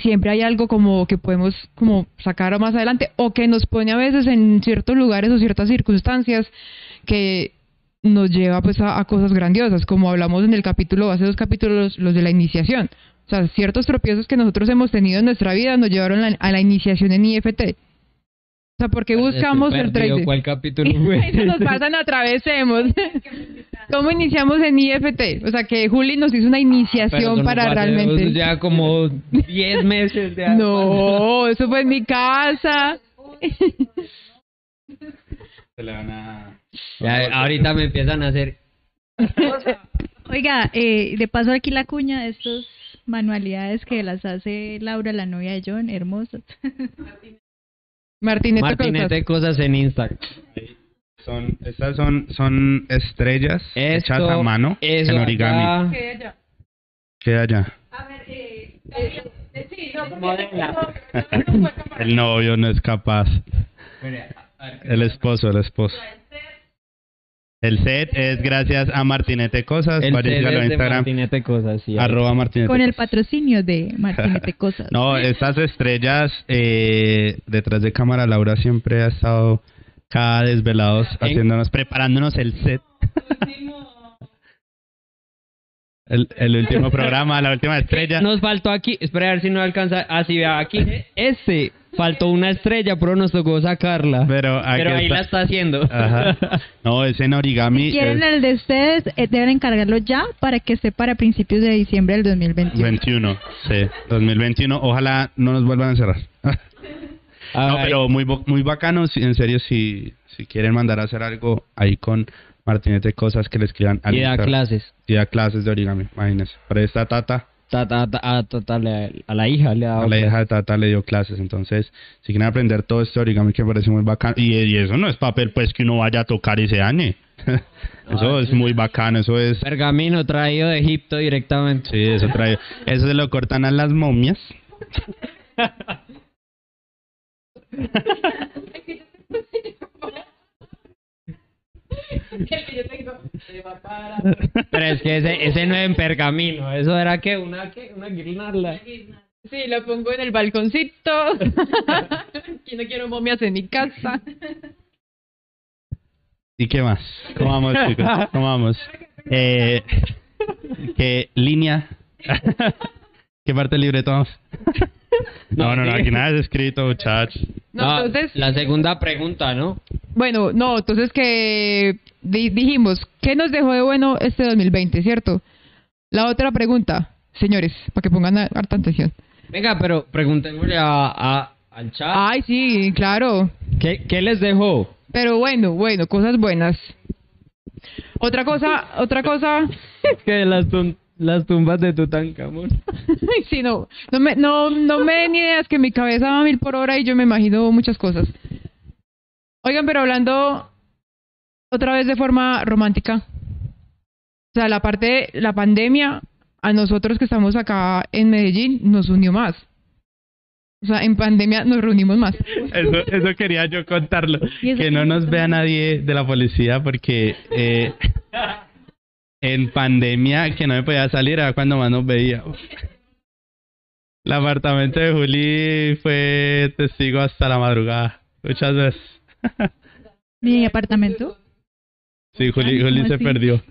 siempre hay algo como que podemos como sacar más adelante o que nos pone a veces en ciertos lugares o ciertas circunstancias que nos lleva pues a, cosas grandiosas, como hablamos en el capítulo, hace dos capítulos, los de la iniciación. O sea, ciertos tropiezos que nosotros hemos tenido en nuestra vida nos llevaron a la iniciación en IFT. O sea, porque buscamos el trading. ¿Cuál capítulo <laughs> fue? Eso nos pasan atravesemos. <laughs> ¿Cómo iniciamos en IFT? O sea, que Juli nos hizo una iniciación para realmente. Ya como 10 meses de <laughs> No, eso fue en mi casa. Se le van a. ahorita me empiezan a hacer. Oiga, eh, de paso aquí la cuña de estos manualidades que las hace Laura, la novia de John, hermosas. Martinete, Martinete cosas. en Instagram. Son, estas son, son estrellas hechas a mano en origami. ¿Qué allá? ¿Qué allá? A ver, eh, eh, eh sí, el novio no es capaz. El esposo, el esposo. El set es gracias a Martinete Cosas. El set es de Martinete Cosas, sí. Arroba Martinete Con el patrocinio de Martinete <laughs> Cosas. no, estas estrellas eh, detrás de cámara, Laura siempre ha estado cada desvelados haciéndonos, preparándonos el set. El, el, último <laughs> programa, la última estrella. Nos faltó aquí, espera a ver si no alcanza. Ah, sí, vea, aquí. Ese faltó una estrella, pero nos tocó sacarla. Pero, ahí la está haciendo. Ajá. No, es en origami. Si quieren el de ustedes, eh, deben encargarlo ya para que esté para principios de diciembre del 2021. 21, sí, 2021. Ojalá no nos vuelvan a cerrar. no, pero muy, muy bacano, en serio, si, si quieren mandar a hacer algo ahí con Martinete Cosas que les escriban al Y da clases. Y da clases de origami, imagínense. Pero esta tata Tata, a, tata a la hija le ha A la hija de Tata le dio clases. Entonces, si quieren aprender todo esto, origami que parece muy bacano. Y, eso no es papel, pues, que uno vaya a tocar y se dañe. <laughs> eso es muy bacano, eso es... Pergamino traído de Egipto directamente. Sí, eso traído. Eso se lo cortan a las momias. <laughs> Pero es que ese, ese no es en pergamino, eso era que una, ¿qué? una guirnalda. Sí, lo pongo en el balconcito. <laughs> que no quiero momias en mi casa. ¿Y qué más? ¿Cómo vamos, chicos? ¿Cómo vamos? Eh, ¿Qué línea? ¿Qué parte libre tomamos? <laughs> No, no, no, aquí nada es escrito, muchachos. No, entonces... La segunda pregunta, ¿no? Bueno, no, entonces que dijimos, ¿qué nos dejó de bueno este 2020, cierto? La otra pregunta, señores, para que pongan harta atención. Venga, pero preguntémosle a, al chat. Ay, sí, claro. ¿Qué, ¿Qué les dejó? Pero bueno, bueno, cosas buenas. Otra cosa, otra cosa. <laughs> que las, las tumbas de Tutankamón. <laughs> sí, no, no me, no, no me den ideas que mi cabeza va a mil por hora y yo me imagino muchas cosas. Oigan, pero hablando otra vez de forma romántica. O sea, la parte, la pandemia a nosotros que estamos acá en Medellín nos unió más. O sea, en pandemia nos reunimos más. Eso, eso quería yo contarlo. ¿Y eso Que no nos vea nadie de la policía porque eh, <laughs> en pandemia que no me podía salir era cuando más nos veía. El apartamento de Juli fue testigo hasta la madrugada. Muchas veces. Mi apartamento. Sí, Juli, Ay, Juli ¿cómo se así? perdió.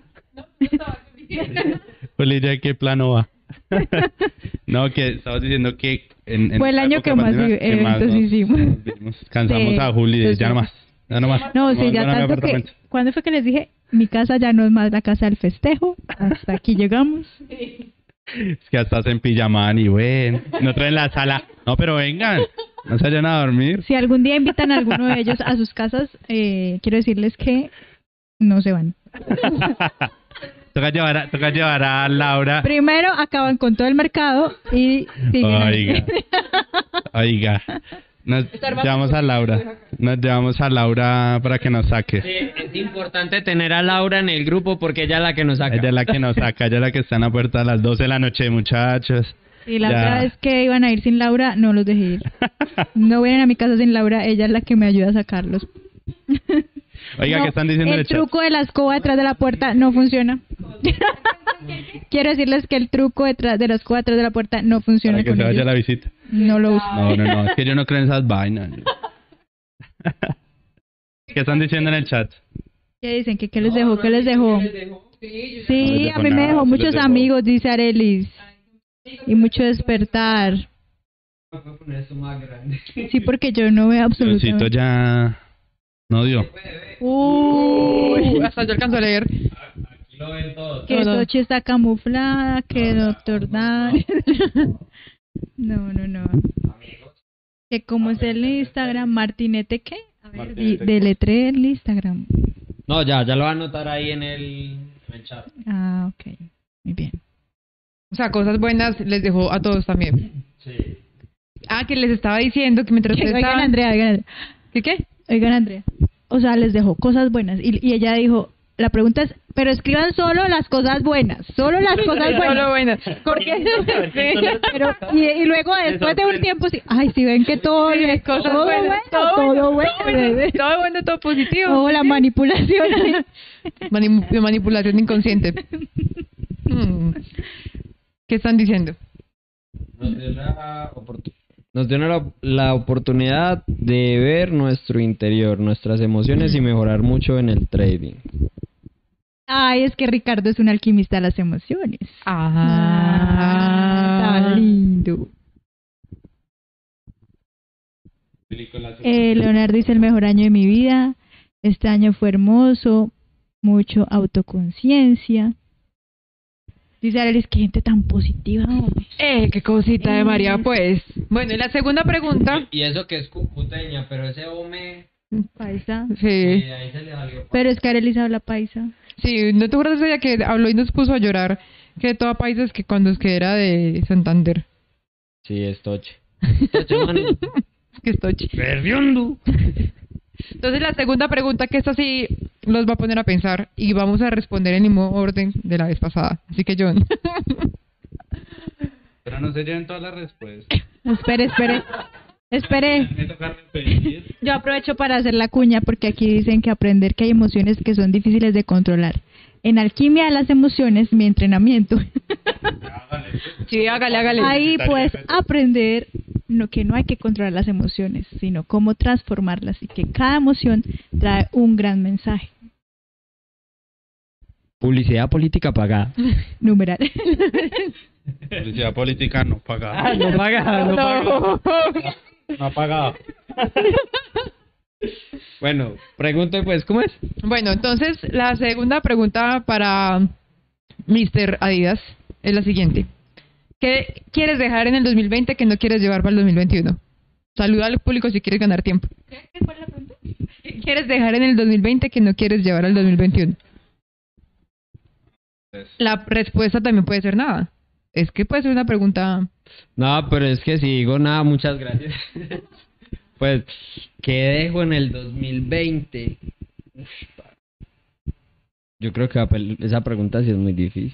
Juli, ¿ya qué plano va? <laughs> no, que estabas diciendo que... En, en Fue el año que más pandemia, vi- que más eventos nos- hicimos. nos. Cansamos Sí, a Juli de ya sí. no más. Ya no más. No, sí, ya tanto que... ¿Cuándo fue que les dije? Mi casa ya no es más la casa del festejo. Hasta aquí <laughs> llegamos. Es que hasta en pijamán y bueno, no traen la sala. No, pero vengan, no se vayan a dormir. Si algún día invitan a alguno de ellos a sus casas, eh, quiero decirles que no se van. <laughs> toca, llevar a, toca llevar a Laura. Primero acaban con todo el mercado y siguen. Oiga, oiga. Nos llevamos a Laura. Nos llevamos a Laura para que nos saque. Sí, es importante tener a Laura en el grupo porque ella es la que nos saca. Ella es la que nos saca, ella es la que está en la puerta a las 12 de la noche, muchachos. Y la otra vez que iban a ir sin Laura, no los dejé ir. <laughs> No vienen a mi casa sin Laura, ella es la que me ayuda a sacarlos. Oiga, No, ¿qué están diciendo en El el chat? truco de la escoba detrás de la puerta no funciona. <laughs> Quiero decirles que el truco detrás de escoba detrás de la puerta no funciona Para que con se vaya ellos. la visita. No lo uso. No, no, no, es que yo no creo en esas vainas. <laughs> ¿Qué están diciendo en el chat? ¿Qué dicen? ¿Que qué les dejó? ¿Qué les dejó? Sí, a mí me dejó muchos amigos, dice Arelis. Y mucho despertar. Sí, porque yo no veo absolutamente. ya no dio. Uy, hasta yo alcanzo a leer. Aquí lo ven todos. Que. Sochi está camuflada, que Doctor Dan. No, no, no. <laughs> Que como es el Instagram, Martinete, ¿qué? A ver, deletré el Instagram. No, ya, ya lo va a anotar ahí en el, en el chat. Ah, ok. Muy bien. O sea, cosas buenas les dejó a todos también. Sí. Ah, que les estaba diciendo que mientras <laughs> ustedes Oigan. Andrea, oigan. ¿Qué qué? Oigan, Andrea. O sea, les dejó cosas buenas. Y, y ella dijo, la pregunta es, pero escriban solo las cosas buenas. Solo las cosas Solo buenas. buenas. Porque... <laughs> Pero, y, y luego después de un tiempo, sí, ay, si ven que todo, Sí, cosas todo buenas, bueno, todo todo bueno, bueno. Todo bueno, todo positivo. Oh, la manipulación. <laughs> Mani- manipulación inconsciente. <laughs> Hmm. ¿Qué están diciendo? Nos dio la, oportu- nos dio la, la oportunidad de ver nuestro interior, nuestras emociones y mejorar mucho en el trading. Ay, es que Ricardo es un alquimista de las emociones. Ah, tan lindo. Eh, Leonardo dice el mejor año de mi vida. Este año fue hermoso, mucho autoconciencia. Dice Arelis, qué gente tan positiva, hombre. Eh, qué cosita de María, pues. Bueno, y la segunda pregunta. Y eso que es cucuteña, pero ese home, Paisa. Sí. eh, ahí se le salió. Pero es que Arelis habla paisa. Sí, ¿no te acuerdas de ella que habló y nos puso a llorar? Que toda paisa es que cuando es que era de Santander. Sí, es toche. Toche, mano. <laughs> Es que estoy... <laughs> Entonces la segunda pregunta, que esta sí los va a poner a pensar y vamos a responder en el mismo orden de la vez pasada. Así que John. <laughs> Pero no se lleven todas las respuestas. Espere, espere. Espere. <laughs> Me toca repetir. Yo aprovecho para hacer la cuña porque aquí dicen que aprender que hay emociones que son difíciles de controlar. En alquimia de las emociones, mi entrenamiento. sí, hágale, hágale. Ahí pues aprender no, que no hay que controlar las emociones, sino cómo transformarlas y que cada emoción trae un gran mensaje. Publicidad política pagada. <laughs> Numeral. Publicidad política no pagada. Ah, no paga, no <laughs> paga. No. No pagada. <laughs> Bueno, pregunte pues, ¿cómo es? Bueno, entonces la segunda pregunta para Mr. Adidas es la siguiente. ¿Qué quieres dejar en el 2020 que no quieres llevar para el 2021? Saluda al público si quieres ganar tiempo. ¿Qué fue la pregunta? ¿Qué quieres dejar en el 2020 que no quieres llevar al 2021? La respuesta también puede ser nada. Es que puede ser una pregunta... No, pero es que si digo nada, muchas gracias. <laughs> pues, ¿qué dejo en el 2020? Uf, Yo creo que esa pregunta sí es muy difícil.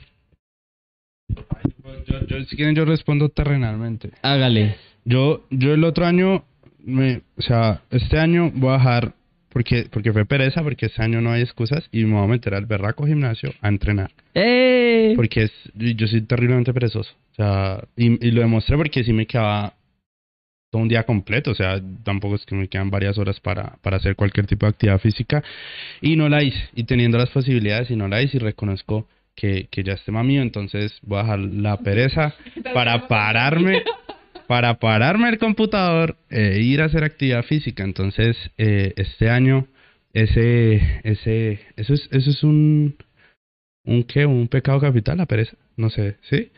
Yo, yo, si quieren, yo respondo terrenalmente. Hágale. Yo, yo el otro año, me, o sea, este año voy a dejar, porque, porque fue pereza, porque este año no hay excusas, y me voy a meter al berraco gimnasio a entrenar. ¡Eh! Porque es, yo soy terriblemente perezoso. O sea, y, y lo demostré porque sí me quedaba todo un día completo. O sea, tampoco es que me quedan varias horas para, para hacer cualquier tipo de actividad física. Y no la hice. Y teniendo las posibilidades y no la hice y reconozco que, que ya es tema mío. Entonces voy a dejar la pereza <laughs> para pararme. <laughs> Para pararme el computador e ir a hacer actividad física. Entonces, eh, este año, ese, ese, eso es, eso es un, un qué, un pecado capital, la pereza, no sé, ¿sí?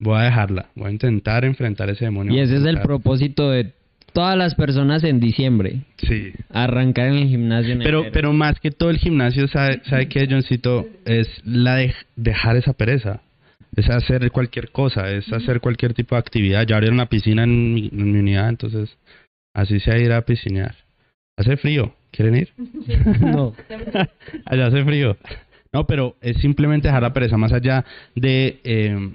Voy a dejarla, voy a intentar enfrentar ese demonio. Y ese es el propósito de todas las personas en diciembre. Sí. Arrancar en el gimnasio en Pero, enero. pero más que todo el gimnasio, ¿sabe, sabe qué, Johncito? Es la de dejar esa pereza. Es hacer cualquier cosa, es hacer cualquier tipo de actividad. Ya abrieron una piscina en mi, en mi unidad, entonces así sea ir a piscinear. Hace frío, ¿quieren ir? <laughs> No. <laughs> allá hace frío. No, pero es simplemente dejar la pereza, más allá de, eh,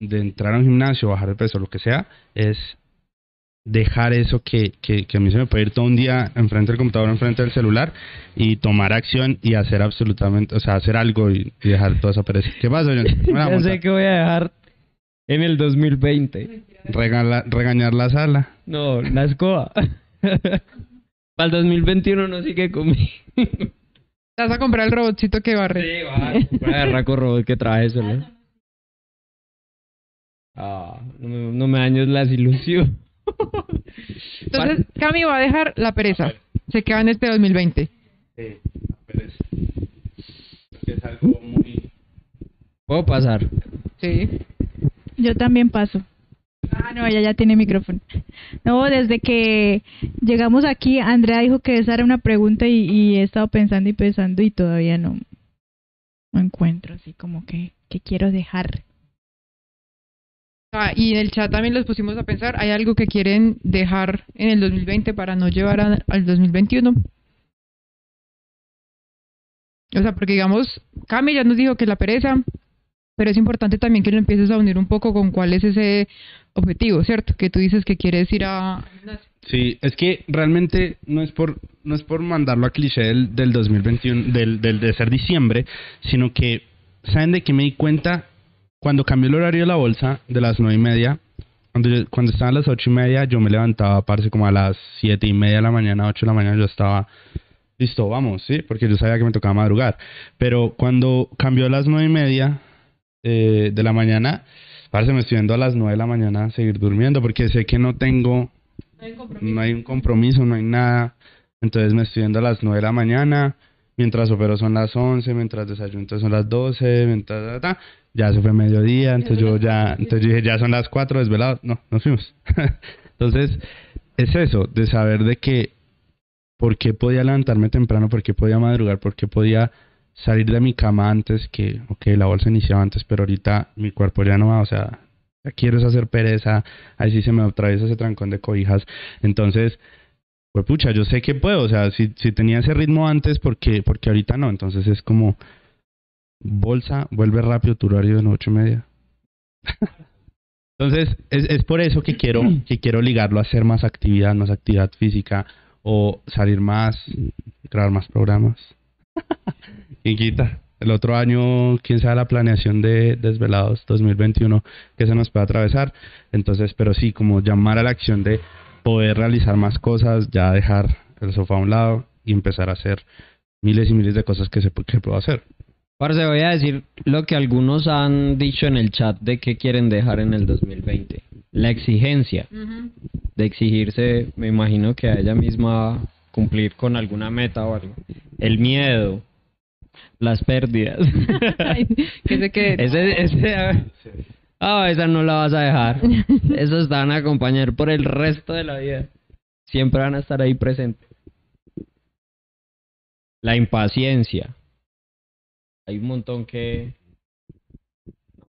de entrar a un gimnasio, bajar de peso, lo que sea, es dejar eso que, que, que a mí se me puede ir todo un día enfrente del computador, enfrente del celular y tomar acción y hacer absolutamente, o sea, hacer algo y, y dejar toda esa pereza. ¿Qué pasa, la <laughs> Ya sé que voy a dejar en el 2020. Regala- regañar la sala. No, la escoba. <laughs> Para el 2021 no sigue conmigo. Te vas a comprar el robotcito que barre. Sí, va. Para agarrar con robot que traje solo. Ah, no me, no me dañes las ilusiones. Entonces, Cami va a dejar la pereza. Se queda en este 2020. Sí, la pereza. Es algo muy... Puedo pasar. Sí. Yo también paso. Ah, no, ella ya tiene micrófono. No, desde que llegamos aquí, Andrea dijo que esa era una pregunta y, y he estado pensando y pensando y todavía no, no encuentro así como que, que quiero dejar. Ah, y en el chat también los pusimos a pensar, ¿hay algo que quieren dejar en el 2020 para no llevar a- al 2021? O sea, porque digamos, Cami ya nos dijo que la pereza, pero es importante también que lo empieces a unir un poco con cuál es ese objetivo, ¿cierto? Que tú dices que quieres ir a... Sí, es que realmente no es por no es por mandarlo a cliché del, del 2021, del, del de ser diciembre, sino que, ¿saben de qué me di cuenta? Cuando cambió el horario de la bolsa de las nueve y media, cuando, yo- cuando estaban las ocho y media, yo me levantaba, parece como a las siete y media de la mañana, ocho de la mañana, yo estaba listo, vamos, sí, porque yo sabía que me tocaba madrugar. Pero cuando cambió a las nueve y media eh, de la mañana, parece me estoy yendo a las nueve de la mañana a seguir durmiendo, porque sé que no tengo no hay un compromiso, no hay nada. Entonces me estoy yendo a las 9 de la mañana, mientras opero son las 11, mientras desayuno son las 12, mientras... ta, ta, ya se fue mediodía, entonces yo ya, entonces yo dije, ya son las 4 desvelados. No, nos fuimos. <laughs> entonces, es eso, de saber de que, por qué podía levantarme temprano, por qué podía madrugar, por qué podía salir de mi cama antes que, ok, la bolsa iniciaba antes, pero ahorita mi cuerpo ya no va, o sea, ya quiero hacer pereza, ahí sí se me atraviesa ese trancón de cobijas. Entonces, pues pucha, yo sé que puedo, o sea, si, si tenía ese ritmo antes, porque porque ahorita no? Entonces es como, bolsa, vuelve rápido tu horario de ocho y media. Entonces, es, es por eso que quiero, que quiero ligarlo a hacer más actividad, más actividad física, o salir más, grabar más programas. <laughs> y quita. El otro año, quién sabe la planeación de Desvelados 2021 que se nos puede atravesar. Entonces, pero sí, como llamar a la acción de poder realizar más cosas, ya dejar el sofá a un lado y empezar a hacer miles y miles de cosas que se que puedo hacer. Parce, voy a decir lo que algunos han dicho en el chat de que quieren dejar en el 2020. La exigencia de exigirse, me imagino que a ella misma cumplir con alguna meta o algo. El miedo, las pérdidas. <laughs> que se quede. ese, ese, ah, esa no la vas a dejar. <laughs> Esos te van a acompañar por el resto de la vida. Siempre van a estar ahí presentes. La impaciencia. Hay un montón que...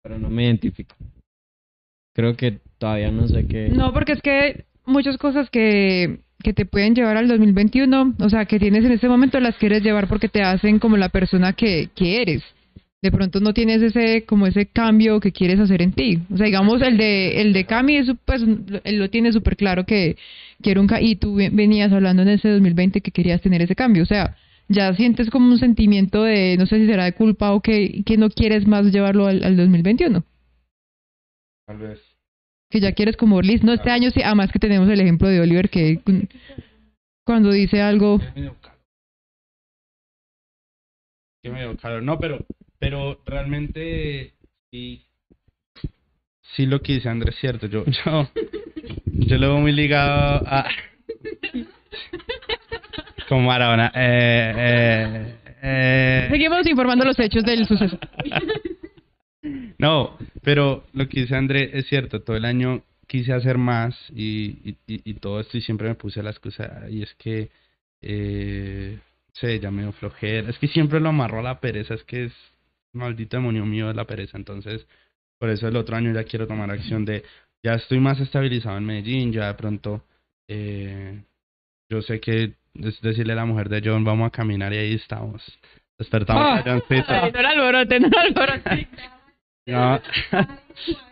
Pero no me identifico. Creo que todavía no sé qué... No, porque es que muchas cosas que, que te pueden llevar al 2021, o sea, que tienes en este momento, las quieres llevar porque te hacen como la persona que, que eres. de pronto no tienes ese como ese cambio que quieres hacer en ti. O sea, digamos el de el de Cami es pues él lo tiene súper claro que quiere un y tú ve- venías hablando en ese 2020 que querías tener ese cambio, o sea, ya sientes como un sentimiento de no sé si será de culpa o que que no quieres más llevarlo al, al 2021, Tal vez. que ya quieres como listo, no este año sí, además que tenemos el ejemplo de Oliver que cu- cuando dice algo medio calor. Qué medio calor. No, pero, pero realmente sí, sí lo que dice Andrés es cierto. Yo, yo, yo lo veo muy ligado a como Maradona. Eh, eh, eh, seguimos informando los hechos del suceso. <laughs> No, pero lo que dice André es cierto, todo el año quise hacer más y, y, y- y todo esto y siempre me puse la excusa y es que eh, sé, ya me dio flojera, es que siempre lo amarro a la pereza, es que es maldito demonio mío de la pereza, entonces por eso el otro año ya quiero tomar acción de, ya estoy más estabilizado en Medellín, ya de pronto eh, yo sé que es decirle a la mujer de John, vamos a caminar y ahí estamos, despertamos Ah. a Johncito. No la alborote, no la alborote. <laughs> No.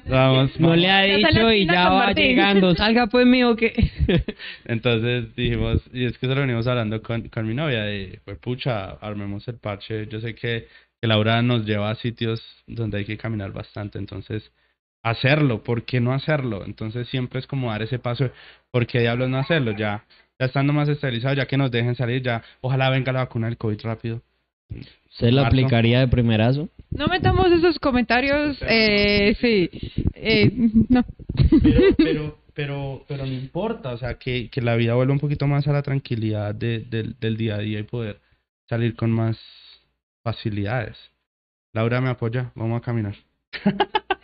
Vamos, No vamos. le ha dicho y ya va Martín. llegando. <laughs> Salga pues mío que... <laughs> Entonces dijimos, y es que eso lo venimos hablando con, con mi novia, de, pues pucha, armemos el parche. Yo sé que, que Laura nos lleva a sitios donde hay que caminar bastante, entonces hacerlo, ¿por qué no hacerlo? Entonces siempre es como dar ese paso, ¿por qué diablos no hacerlo? Ya, ya estando más estabilizado, ya que nos dejen salir, ya, ojalá venga la vacuna del COVID rápido. ¿Se lo Marzo. aplicaría de primerazo? No metamos esos comentarios, eh, sí, eh, no. Pero, <laughs> pero, pero, pero no importa, o sea, que, que la vida vuelva un poquito más a la tranquilidad de, del, del día a día y poder salir con más facilidades. Laura me apoya, vamos a caminar. <laughs>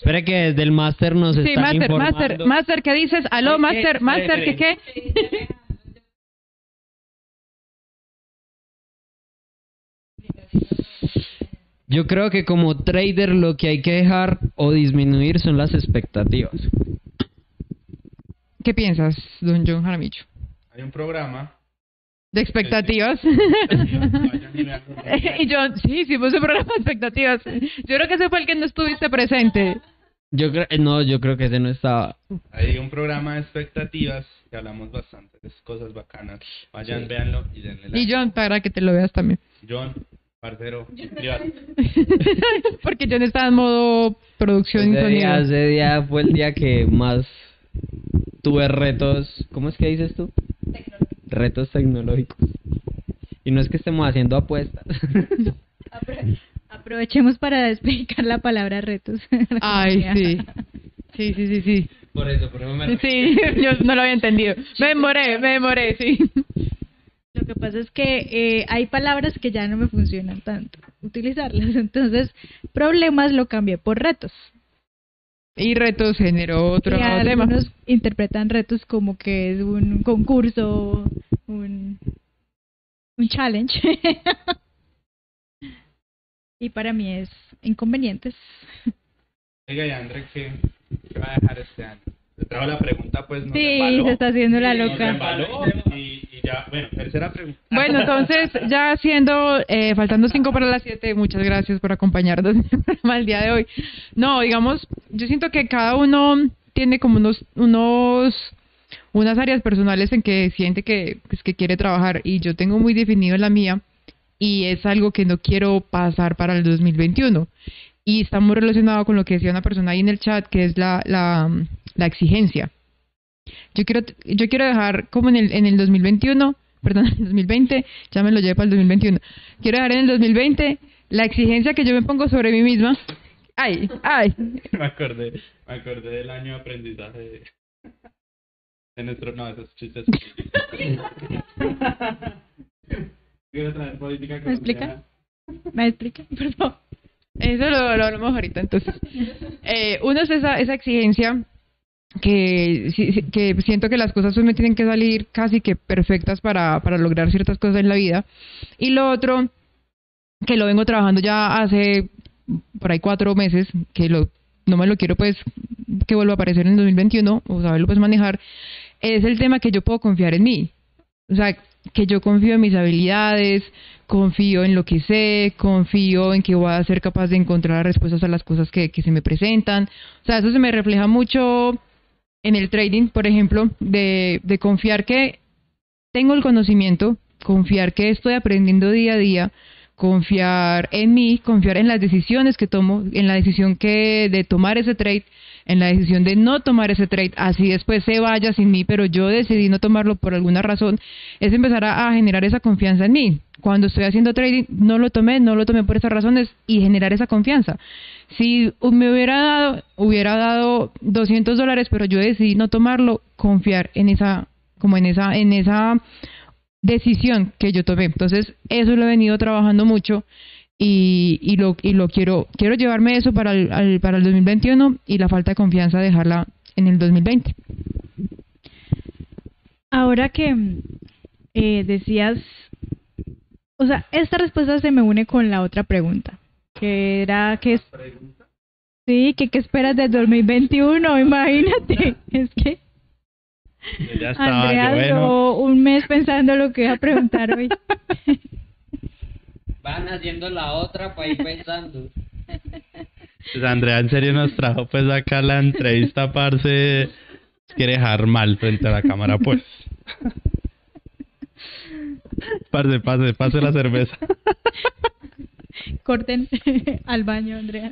Espera que desde el máster nos Sí, están Master, informando. Master, Master, ¿qué dices? Aló, Master, eh, Master, ¿qué qué? Yo creo que como trader lo que hay que dejar o disminuir son las expectativas. ¿Qué piensas, don John Jaramillo? Hay un programa. ¿De expectativas? <laughs> Y vean. y John, sí, hicimos un programa de expectativas. Yo creo que ese fue el que no estuviste presente. Yo creo, no, yo creo que ese no estaba. Hay un programa de expectativas que hablamos bastante de cosas bacanas. Vayan, Sí. véanlo y denle Y like. John, para que te lo veas también. John, parcero, privado. <laughs> Porque John está en modo producción y Ese día, ese día fue el día que más tuve retos. ¿Cómo es que dices tú? Retos tecnológicos. Y no es que estemos haciendo apuestas. <laughs> <laughs> Apro- Aprovechemos para explicar la palabra retos. <laughs> Ay, sí. Sí, sí, sí, sí. Por eso, por eso me Sí, <laughs> yo no lo había entendido. Me demoré, me demoré, sí. <laughs> Lo que pasa es que eh, hay palabras que ya no me funcionan tanto utilizarlas. Entonces, problemas lo cambié por retos. Y retos generó otro y tema. algunos interpretan retos como que es un concurso, un, un challenge. Y para mí es inconvenientes. Oiga, y André, ¿qué, qué va a dejar este año? Te trajo la pregunta, pues, no Sí, se está haciendo la loca. y, y ya, bueno, tercera pregunta. Bueno, <laughs> entonces, ya siendo, eh, faltando cinco para las siete, muchas gracias por acompañarnos <laughs> el día de hoy. No, digamos, yo siento que cada uno tiene como unos, unos, unas áreas personales en que siente que, pues, que quiere trabajar y yo tengo muy definido la mía y es algo que no quiero pasar para el 2021. Y está muy relacionado con lo que decía una persona ahí en el chat, que es la, la, la exigencia. Yo quiero, yo quiero dejar como en el, en el 2021, perdón, <laughs> en el 2020, ya me lo llevé para el 2021. Quiero dejar en el 2020 la exigencia que yo me pongo sobre mí misma. Ay, ay. <laughs> me acordé, me acordé del año de aprendizaje de, de nuestro, no, esos chistes. <laughs> Política ¿Me explica? ¿Me explica? <laughs> Por favor. Eso lo, lo hablamos ahorita, entonces. Eh, uno es esa, esa exigencia que, que siento que las cosas me tienen que salir casi que perfectas para, para lograr ciertas cosas en la vida. Y lo otro, que lo vengo trabajando ya hace por ahí cuatro meses, que lo, no me lo quiero pues que vuelva a aparecer en 2021 o saberlo pues manejar, es el tema que yo puedo confiar en mí. O sea, que yo confío en mis habilidades, confío en lo que sé, confío en que voy a ser capaz de encontrar respuestas a las cosas que, que se me presentan. O sea, eso se me refleja mucho en el trading, por ejemplo, de, de confiar que tengo el conocimiento, confiar que estoy aprendiendo día a día, confiar en mí, confiar en las decisiones que tomo, en la decisión que de tomar ese trade, en la decisión de no tomar ese trade, así después se vaya sin mí, pero yo decidí no tomarlo por alguna razón, es empezar a, generar esa confianza en mí. Cuando estoy haciendo trading, no lo tomé, no lo tomé por esas razones y generar esa confianza. Si me hubiera dado, hubiera dado 200 dólares, pero yo decidí no tomarlo, confiar en esa, como en esa, en esa decisión que yo tomé. Entonces, eso lo he venido trabajando mucho y, y lo, y lo quiero, quiero llevarme eso para el, al- para el 2021 y la falta de confianza dejarla en el 2020. Ahora que eh, decías, o sea, esta respuesta se me une con la otra pregunta, que era que es, sí, que qué esperas del 2021, <laughs> imagínate, es que Ya estaba, Andrea yo, bueno. duró un mes pensando lo que iba a preguntar hoy. <laughs> Van haciendo la otra para ir pensando. Pues Andrea en serio nos trajo pues acá la entrevista, parce. Quiere dejar mal frente a la cámara, pues. Parce, pase, pase la cerveza. Corten <laughs> al baño, Andrea.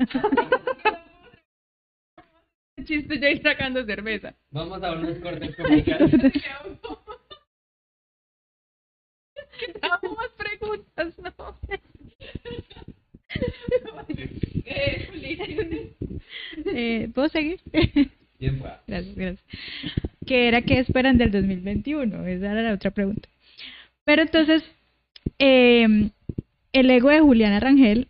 Chiste, ya ir sacando cerveza. Vamos a unos cortes comerciales. <laughs> <laughs> Hago más preguntas, no. <laughs> Eh, ¿Puedo seguir? Bien, va. Gracias, gracias. Que era qué esperan del 2021, esa era la otra pregunta. Pero entonces, eh, el ego de Juliana Rangel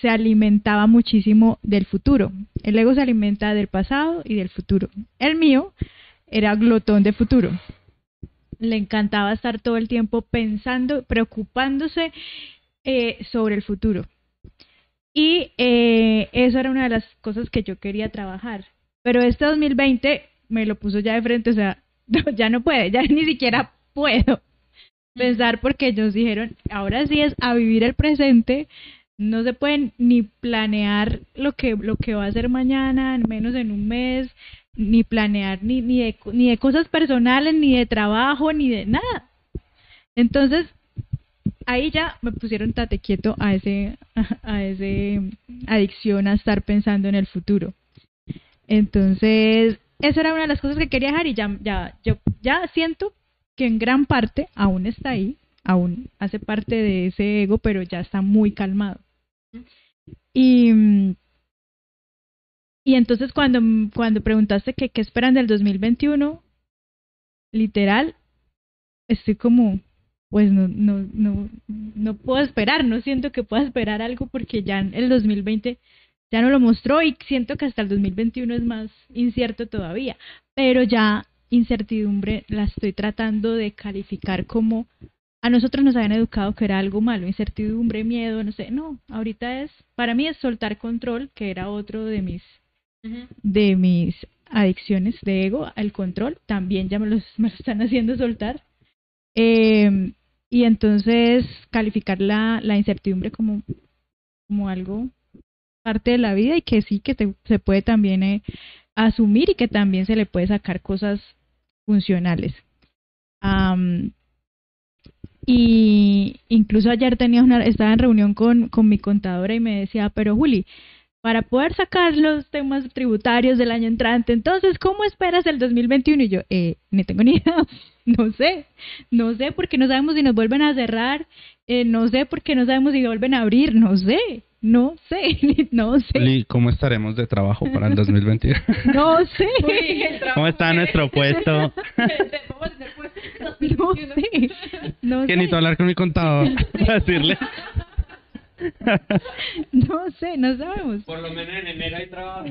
se alimentaba muchísimo del futuro. El ego se alimenta del pasado y del futuro. El mío era glotón de futuro. Le encantaba estar todo el tiempo pensando, preocupándose eh, sobre el futuro. Y eh, eso era una de las cosas que yo quería trabajar. Pero este 2020 me lo puso ya de frente, o sea, <laughs> no, ya no puede, ya ni siquiera puedo pensar porque ellos dijeron, ahora sí es a vivir el presente, no se pueden ni planear lo que lo que va a hacer mañana, menos en un mes, ni planear ni ni de, ni de cosas personales, ni de trabajo, ni de nada. Entonces, ahí ya me pusieron tate quieto a ese a ese adicción a estar pensando en el futuro. Entonces, eso era una de las cosas que quería dejar y ya, ya, yo ya siento que en gran parte aún está ahí, aún hace parte de ese ego, pero ya está muy calmado. Y, mm, y entonces cuando, cuando preguntaste qué esperan del 2021, literal, estoy como, pues no, no, no, no puedo esperar, no siento que pueda esperar algo porque ya el 2020 ya no lo mostró y siento que hasta el 2021 es más incierto todavía, pero ya incertidumbre la estoy tratando de calificar como a nosotros nos habían educado que era algo malo, incertidumbre, miedo, no sé, no, ahorita es, para mí es soltar control, que era otro de mis, de mis adicciones de ego, el control, también ya me, los, <laughs> me están haciendo soltar. Eh, y entonces calificar la, la incertidumbre como, como algo parte de la vida y que sí que se puede también eh, asumir y que también se le puede sacar cosas funcionales. Y incluso ayer tenía una, estaba en reunión con, con mi contadora y me decía, pero Juli, para poder sacar los temas tributarios del año entrante, entonces, ¿cómo esperas el 2021? Y yo, eh, no tengo ni idea, <laughs> no sé, no sé porque no sabemos si nos vuelven a cerrar, eh, no sé porque no sabemos si vuelven a abrir, no sé, no sé, <laughs> no sé, Oli, ¿cómo estaremos de trabajo para el 2020? <laughs> no sé. ¿Cómo está nuestro puesto? No sé, no que sé, necesito hablar con mi contador para decirle. <laughs> no sé, no sabemos. Por lo menos en enero hay trabajo.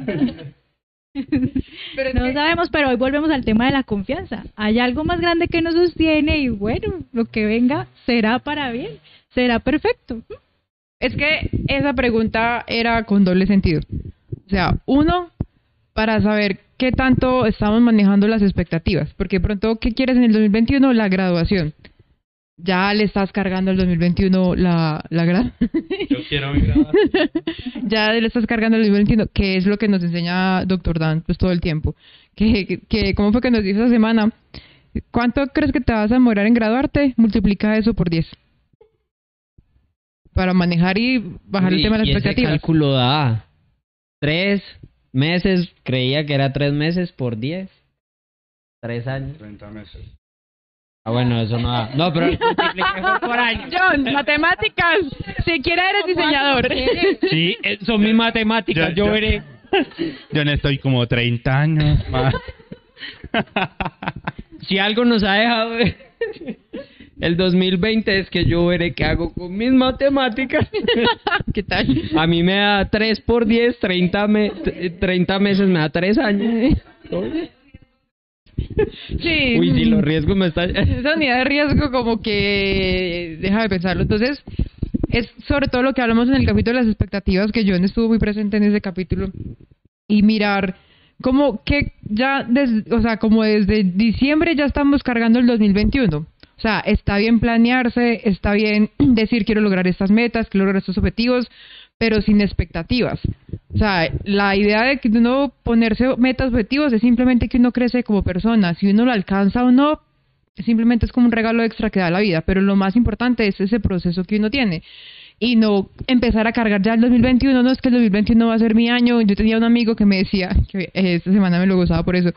Pero No que- sabemos, pero hoy volvemos al tema de la confianza. Hay algo más grande que nos sostiene y bueno, lo que venga será para bien, será perfecto. Es que esa pregunta era con doble sentido. O sea, uno, para saber qué tanto estamos manejando las expectativas. Porque de pronto, ¿qué quieres en el 2021? La graduación. Ya le estás cargando el 2021 la, la gra- Yo quiero mi graduación. <laughs> ya le estás cargando el 2021, que es lo que nos enseña Doctor Dan pues todo el tiempo. Que, que, que ¿Cómo fue que nos dijo esa semana? ¿Cuánto crees que te vas a demorar en graduarte? Multiplica eso por 10. Para manejar y bajar el tema de las y ese expectativas. cálculo da tres meses, creía que era tres meses por diez. Tres años. 30 meses. Ah, bueno, eso no da. No, pero <laughs> por año. John, matemáticas. Siquiera eres diseñador. Sí, eh, son mis matemáticas, Yo- yo yo- veré. Yo no estoy como 30 años más. <laughs> Si algo nos ha dejado el 2020 es que yo veré qué hago con mis matemáticas. <laughs> ¿Qué tal? A mí me da 3 por 10, 30, me, 30 meses me da 3 años. Sí. Uy, si los riesgos me están... <laughs> Esa unidad de riesgo como que deja de pensarlo. Entonces, es sobre todo lo que hablamos en el capítulo de las expectativas, que John estuvo muy presente en ese capítulo. Y mirar como que ya, des- o sea, como desde diciembre ya estamos cargando el 2021. O sea, está bien planearse, está bien <clears throat> decir quiero lograr estas metas, quiero lograr estos objetivos, pero sin expectativas. O sea, la idea de que uno ponerse metas, objetivos, es simplemente que uno crece como persona. Si uno lo alcanza o no, simplemente es como un regalo extra que da la vida, pero lo más importante es ese proceso que uno tiene. Y no empezar a cargar ya el 2021, no es que el 2021 va a ser mi año. Yo tenía un amigo que me decía, que eh, esta semana me lo gozaba por eso,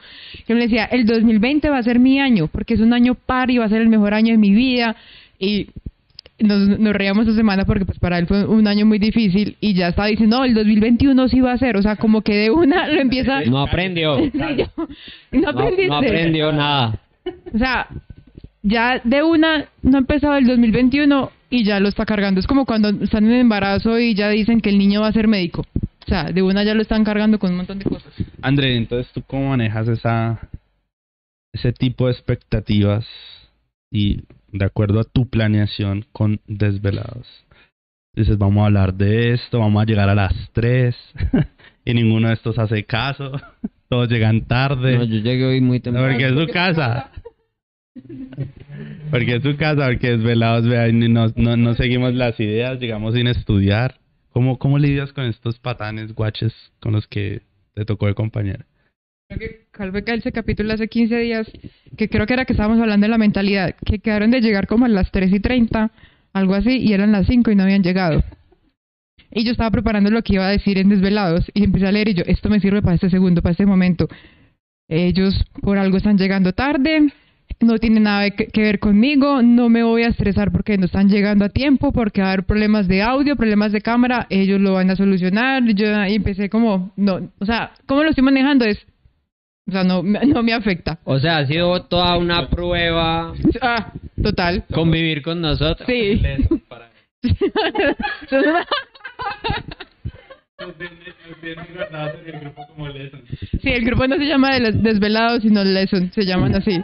que me decía, el 2020 va a ser mi año, porque es un año par y va a ser el mejor año de mi vida. Y nos, nos reíamos esa semana porque pues para él fue un año muy difícil y ya estaba diciendo, no, el 2021 sí va a ser, o sea, como que de una lo empieza... No aprendió. <laughs> Sí, yo- no No, aprendiste. no aprendió nada. O sea, ya de una no ha empezado el 2021 y ya lo está cargando. Es como cuando están en embarazo y ya dicen que el niño va a ser médico. O sea, de una ya lo están cargando con un montón de cosas. André, entonces tú cómo manejas esa ese tipo de expectativas y de acuerdo a tu planeación con desvelados. Dices, vamos a hablar de esto, vamos a llegar a las 3 <laughs> y ninguno de estos hace caso. <laughs> Todos llegan tarde. No, yo llegué hoy muy No, temprano. porque es su casa. Porque es su casa, porque desvelados, vean, y no, no, no seguimos las ideas, llegamos sin estudiar. ¿Cómo, ¿Cómo lidias con estos patanes guaches con los que te tocó de compañero? Que Calveca ese capítulo hace 15 días, que creo que era que estábamos hablando de la mentalidad, que quedaron de llegar como a las 3 y 30, algo así, y eran las 5 y no habían llegado. Y yo estaba preparando lo que iba a decir en Desvelados y empecé a leer y yo, esto me sirve para este segundo, para este momento. Ellos por algo están llegando tarde, no tiene nada que, ver conmigo, no me voy a estresar porque no están llegando a tiempo, porque va a haber problemas de audio, problemas de cámara, ellos lo van a solucionar. Yo ahí empecé como, no, o sea, ¿cómo lo estoy manejando? Es, o sea, no, me- <laughs> no me afecta. O sea, ha sido toda una prueba Ah, total. convivir con nosotros. Sí. <laughs> Sí, el grupo no se llama de los desvelados, sino lesson, se llaman así.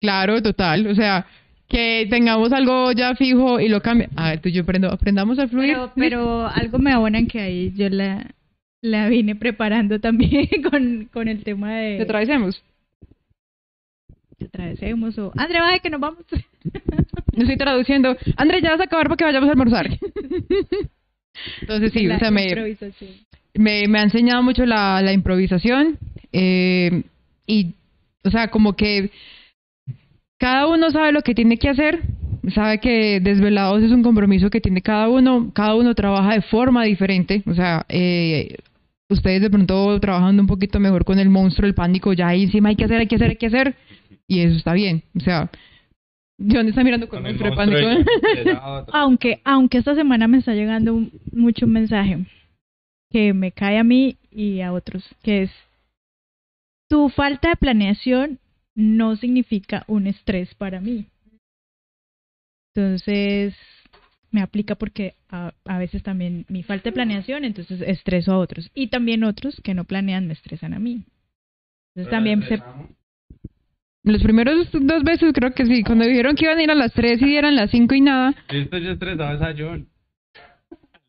Claro, total. O sea, que tengamos algo ya fijo y lo cambie. A ver, tú y yo aprendo, aprendamos a fluir. Pero, pero algo me abonan que ahí yo la, la vine preparando también <laughs> con, con el tema de Te atravesemos. que atravesemos o André, baje que nos vamos. <laughs> No estoy traduciendo. André, ya vas a acabar porque vayamos a almorzar. <laughs> Entonces sí, La o sea, me, me, me ha enseñado mucho la, la improvisación eh, y, o sea, como que cada uno sabe lo que tiene que hacer, sabe que Desvelados es un compromiso que tiene cada uno, cada uno trabaja de forma diferente, o sea, eh, ustedes de pronto trabajando un poquito mejor con el monstruo, el pánico, ya ahí encima hay que hacer, hay que hacer, hay que hacer, y eso está bien, o sea, John está mirando con, el monstruo pánico. <laughs> Aunque, aunque esta semana me está llegando un- mucho un mensaje que me cae a mí y a otros, que es tu falta de planeación no significa un estrés para mí. Entonces, me aplica porque a, a veces también mi falta de planeación, entonces estreso a otros. Y también otros que no planean me estresan a mí. Entonces también se, Los primeros dos veces creo que sí, cuando dijeron que iban a ir a las 3 y eran las 5 y nada, Esto ya estresado es a John.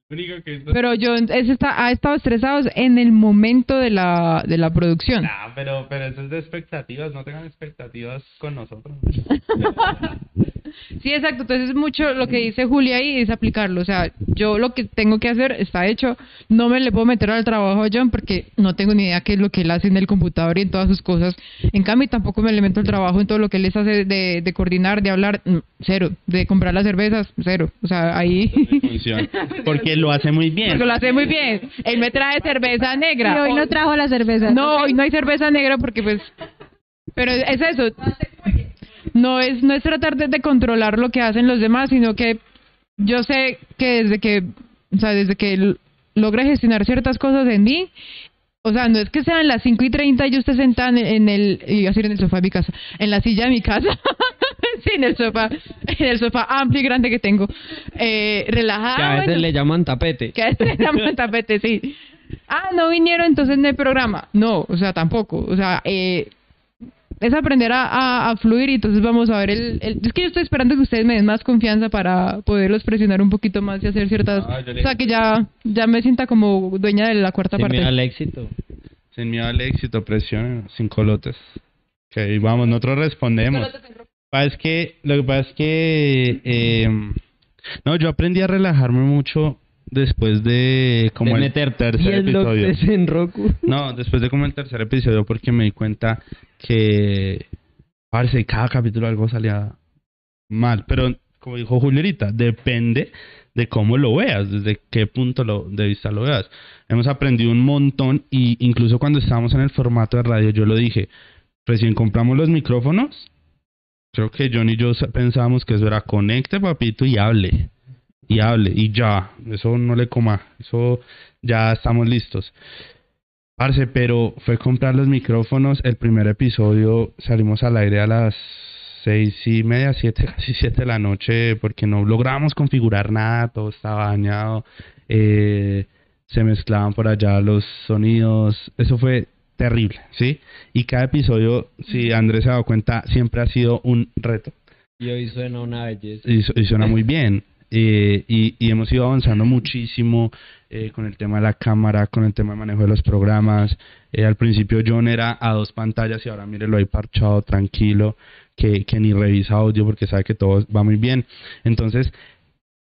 El único que esto- pero John ese está, ha estado estresado en el momento de la, de la producción. Nah, pero, pero eso es de expectativas, no tengan expectativas con nosotros. <laughs> Sí, exacto. Entonces es mucho lo que dice Julia ahí es aplicarlo. O sea, yo lo que tengo que hacer está hecho. No me le puedo meter al trabajo a John porque no tengo ni idea qué es lo que él hace en el computador y en todas sus cosas. En cambio, tampoco me le meto al trabajo en todo lo que él les hace de, de coordinar, de hablar, mm, cero. De comprar las cervezas, cero. O sea, ahí... Funciona. <laughs> Porque lo hace muy bien. Porque lo hace muy bien. Él me trae cerveza Y negra. hoy no trajo la cerveza. No, hoy no hay cerveza negra porque pues... Pero es eso. No es, no es tratar de, de controlar lo que hacen los demás, sino que yo sé que desde que, o sea, desde que l- logre gestionar ciertas cosas en mí, o sea, no es que sean las 5 y 30 y yo esté sentada en, en el, iba a decir en el sofá de mi casa, en la silla de mi casa, <laughs> sí, en el sofá, en el sofá amplio y grande que tengo, eh, relajada. Que a veces le llaman tapete. que a veces le llaman <laughs> tapete, sí. Ah, no vinieron entonces en el programa. No, o sea, tampoco. O sea, eh, es aprender a, a- a fluir y entonces vamos a ver el, el- Es que yo estoy esperando que ustedes me den más confianza para poderlos presionar un poquito más y hacer ciertas... Ah, o sea, que ya, ya me sienta como dueña de la cuarta Sin parte. miedo al éxito. Sin miedo al éxito, presión, sin colotes. Ok, vamos, nosotros respondemos. Es que, lo que pasa es que, eh, no, yo aprendí a relajarme mucho después de como de el tercer 10 episodio. lotes en Roku. No, después de como el tercer episodio porque me di cuenta que, parece cada capítulo algo salía mal. Pero, como dijo Julierita, depende de cómo lo veas, desde qué punto lo, de vista lo veas. Hemos aprendido un montón y incluso cuando estábamos en el formato de radio, yo lo dije, recién compramos los micrófonos, creo que John y yo pensábamos que eso era conecte, papito, y hable. Y hable, y ya, eso no le coma, eso ya estamos listos. Parce, pero fue comprar los micrófonos. El primer episodio salimos al aire a las seis y media, siete, <laughs> casi siete de la noche, porque no logramos configurar nada, todo estaba dañado. eh, se mezclaban por allá los sonidos. Eso fue terrible, ¿sí? Y cada episodio, si Andrés se ha dado cuenta, siempre ha sido un reto Y hoy suena una belleza. y, y suena muy bien. Eh, y, y hemos ido avanzando muchísimo eh, con el tema de la cámara, con el tema de manejo de los programas. Eh, al principio John era a dos pantallas y ahora mírelo ahí parchado, tranquilo, que, que ni revisa audio porque sabe que todo va muy bien. Entonces,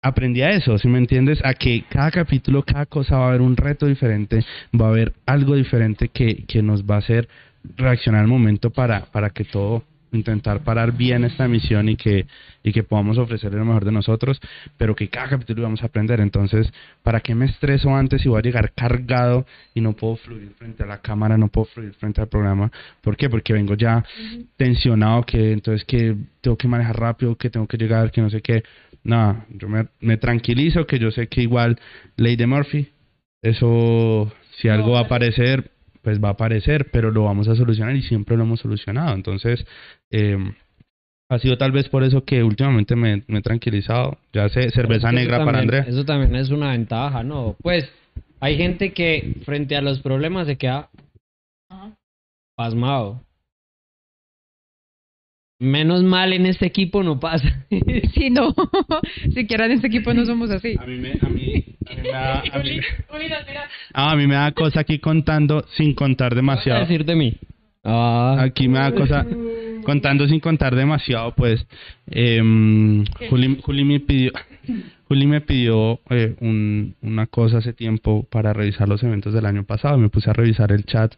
aprendí a eso, si me entiendes? A que cada capítulo, cada cosa va a haber un reto diferente, va a haber algo diferente que, que nos va a hacer reaccionar al momento para, para que todo intentar parar bien esta emisión y que, y que podamos ofrecerle lo mejor de nosotros, pero que cada capítulo vamos a aprender. Entonces, ¿para qué me estreso antes si voy a llegar cargado y no puedo fluir frente a la cámara, no puedo fluir frente al programa? ¿Por qué? Porque vengo ya tensionado, que entonces que tengo que manejar rápido, que tengo que llegar, que no sé qué. Nada, yo me, me tranquilizo, que yo sé que igual Ley de Murphy, eso, si algo va a aparecer, pues va a aparecer, pero lo vamos a solucionar y siempre lo hemos solucionado. Entonces, eh, ha sido tal vez por eso que últimamente me, me he tranquilizado. Ya sé, cerveza negra para Andrea. Eso también es una ventaja, ¿no? Pues hay gente que frente a los problemas se queda pasmado. Menos mal en este equipo no pasa. <laughs> Sí, no. <laughs> Siquiera en este equipo no somos así. A mí me, a mí, a mí me da, a mí, <laughs> Mira, mira. a mí me da cosa aquí contando sin contar ¿Qué vas a demasiado. decir de mí? Ah, Aquí me da cosa contando sin contar demasiado, pues. Juli, Juli me pidió, Juli me pidió eh, un, una cosa hace tiempo para revisar los eventos del año pasado. Me puse a revisar el chat,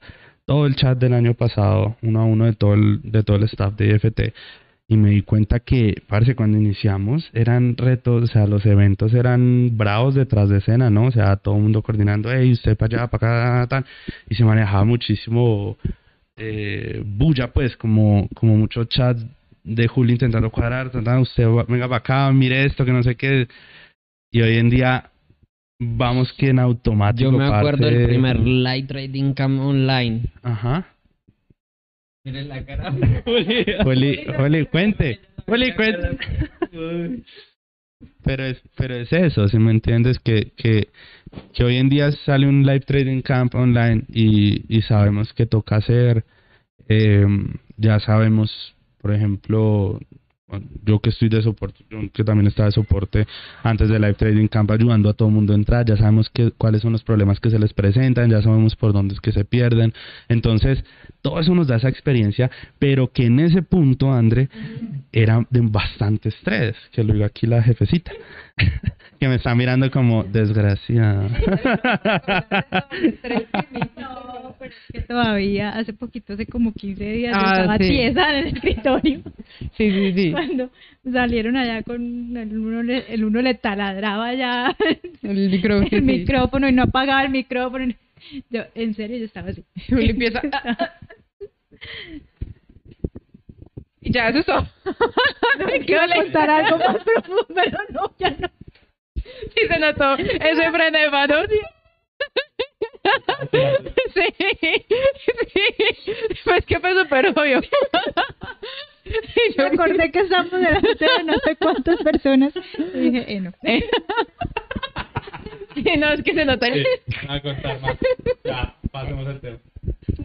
todo el chat del año pasado, uno a uno de todo el, de todo el staff de IFT. Y me di cuenta que, parece, cuando iniciamos eran retos, o sea, los eventos eran bravos detrás de escena, ¿no? O sea, todo el mundo coordinando, hey, usted para allá, para acá, tal. Y se manejaba muchísimo eh, bulla, pues, como, como mucho chat de Julio intentando cuadrar, tratando, usted va- venga para acá, mire esto, que no sé qué. Y hoy en día vamos que en automático. yo me acuerdo parte- del primer light trading cam online. Ajá. Miren la cara. Juli, Juli, cuente. Juli, cuente. Pero es, pero es eso, si me entiendes, que, que, que hoy en día sale un live trading camp online y, y sabemos que toca hacer, eh, ya sabemos, por ejemplo, yo que estoy de soporte, yo que también estaba de soporte antes del live trading camp ayudando a todo el mundo a entrar, ya sabemos que, cuáles son los problemas que se les presentan, ya sabemos por dónde es que se pierden, entonces todo eso nos da esa experiencia, pero que en ese punto, André, era de bastante estrés, que lo digo aquí la jefecita, <laughs> que me está mirando como desgraciada. No, pero es que todavía hace poquito, hace como 15 días, yo Ah, estaba sí. tiesa en el escritorio. Sí, sí, sí. Cuando salieron allá con el uno, le- el uno le taladraba ya <laughs> El micrófono. el micrófono y no apagaba el micrófono. Yo, en serio, yo estaba así. Y <laughs> ya, eso es todo. <laughs> Quiero contar algo más profundo, pero no, ya no. Sí se notó ese freno de mano. Sí, sí. Pues que fue súper obvio. Y Me acordé que estamos delante de no sé cuántas personas y dije, eh, no. Sí, no, es que se nota el... a contar más. Ya, pasemos al tema.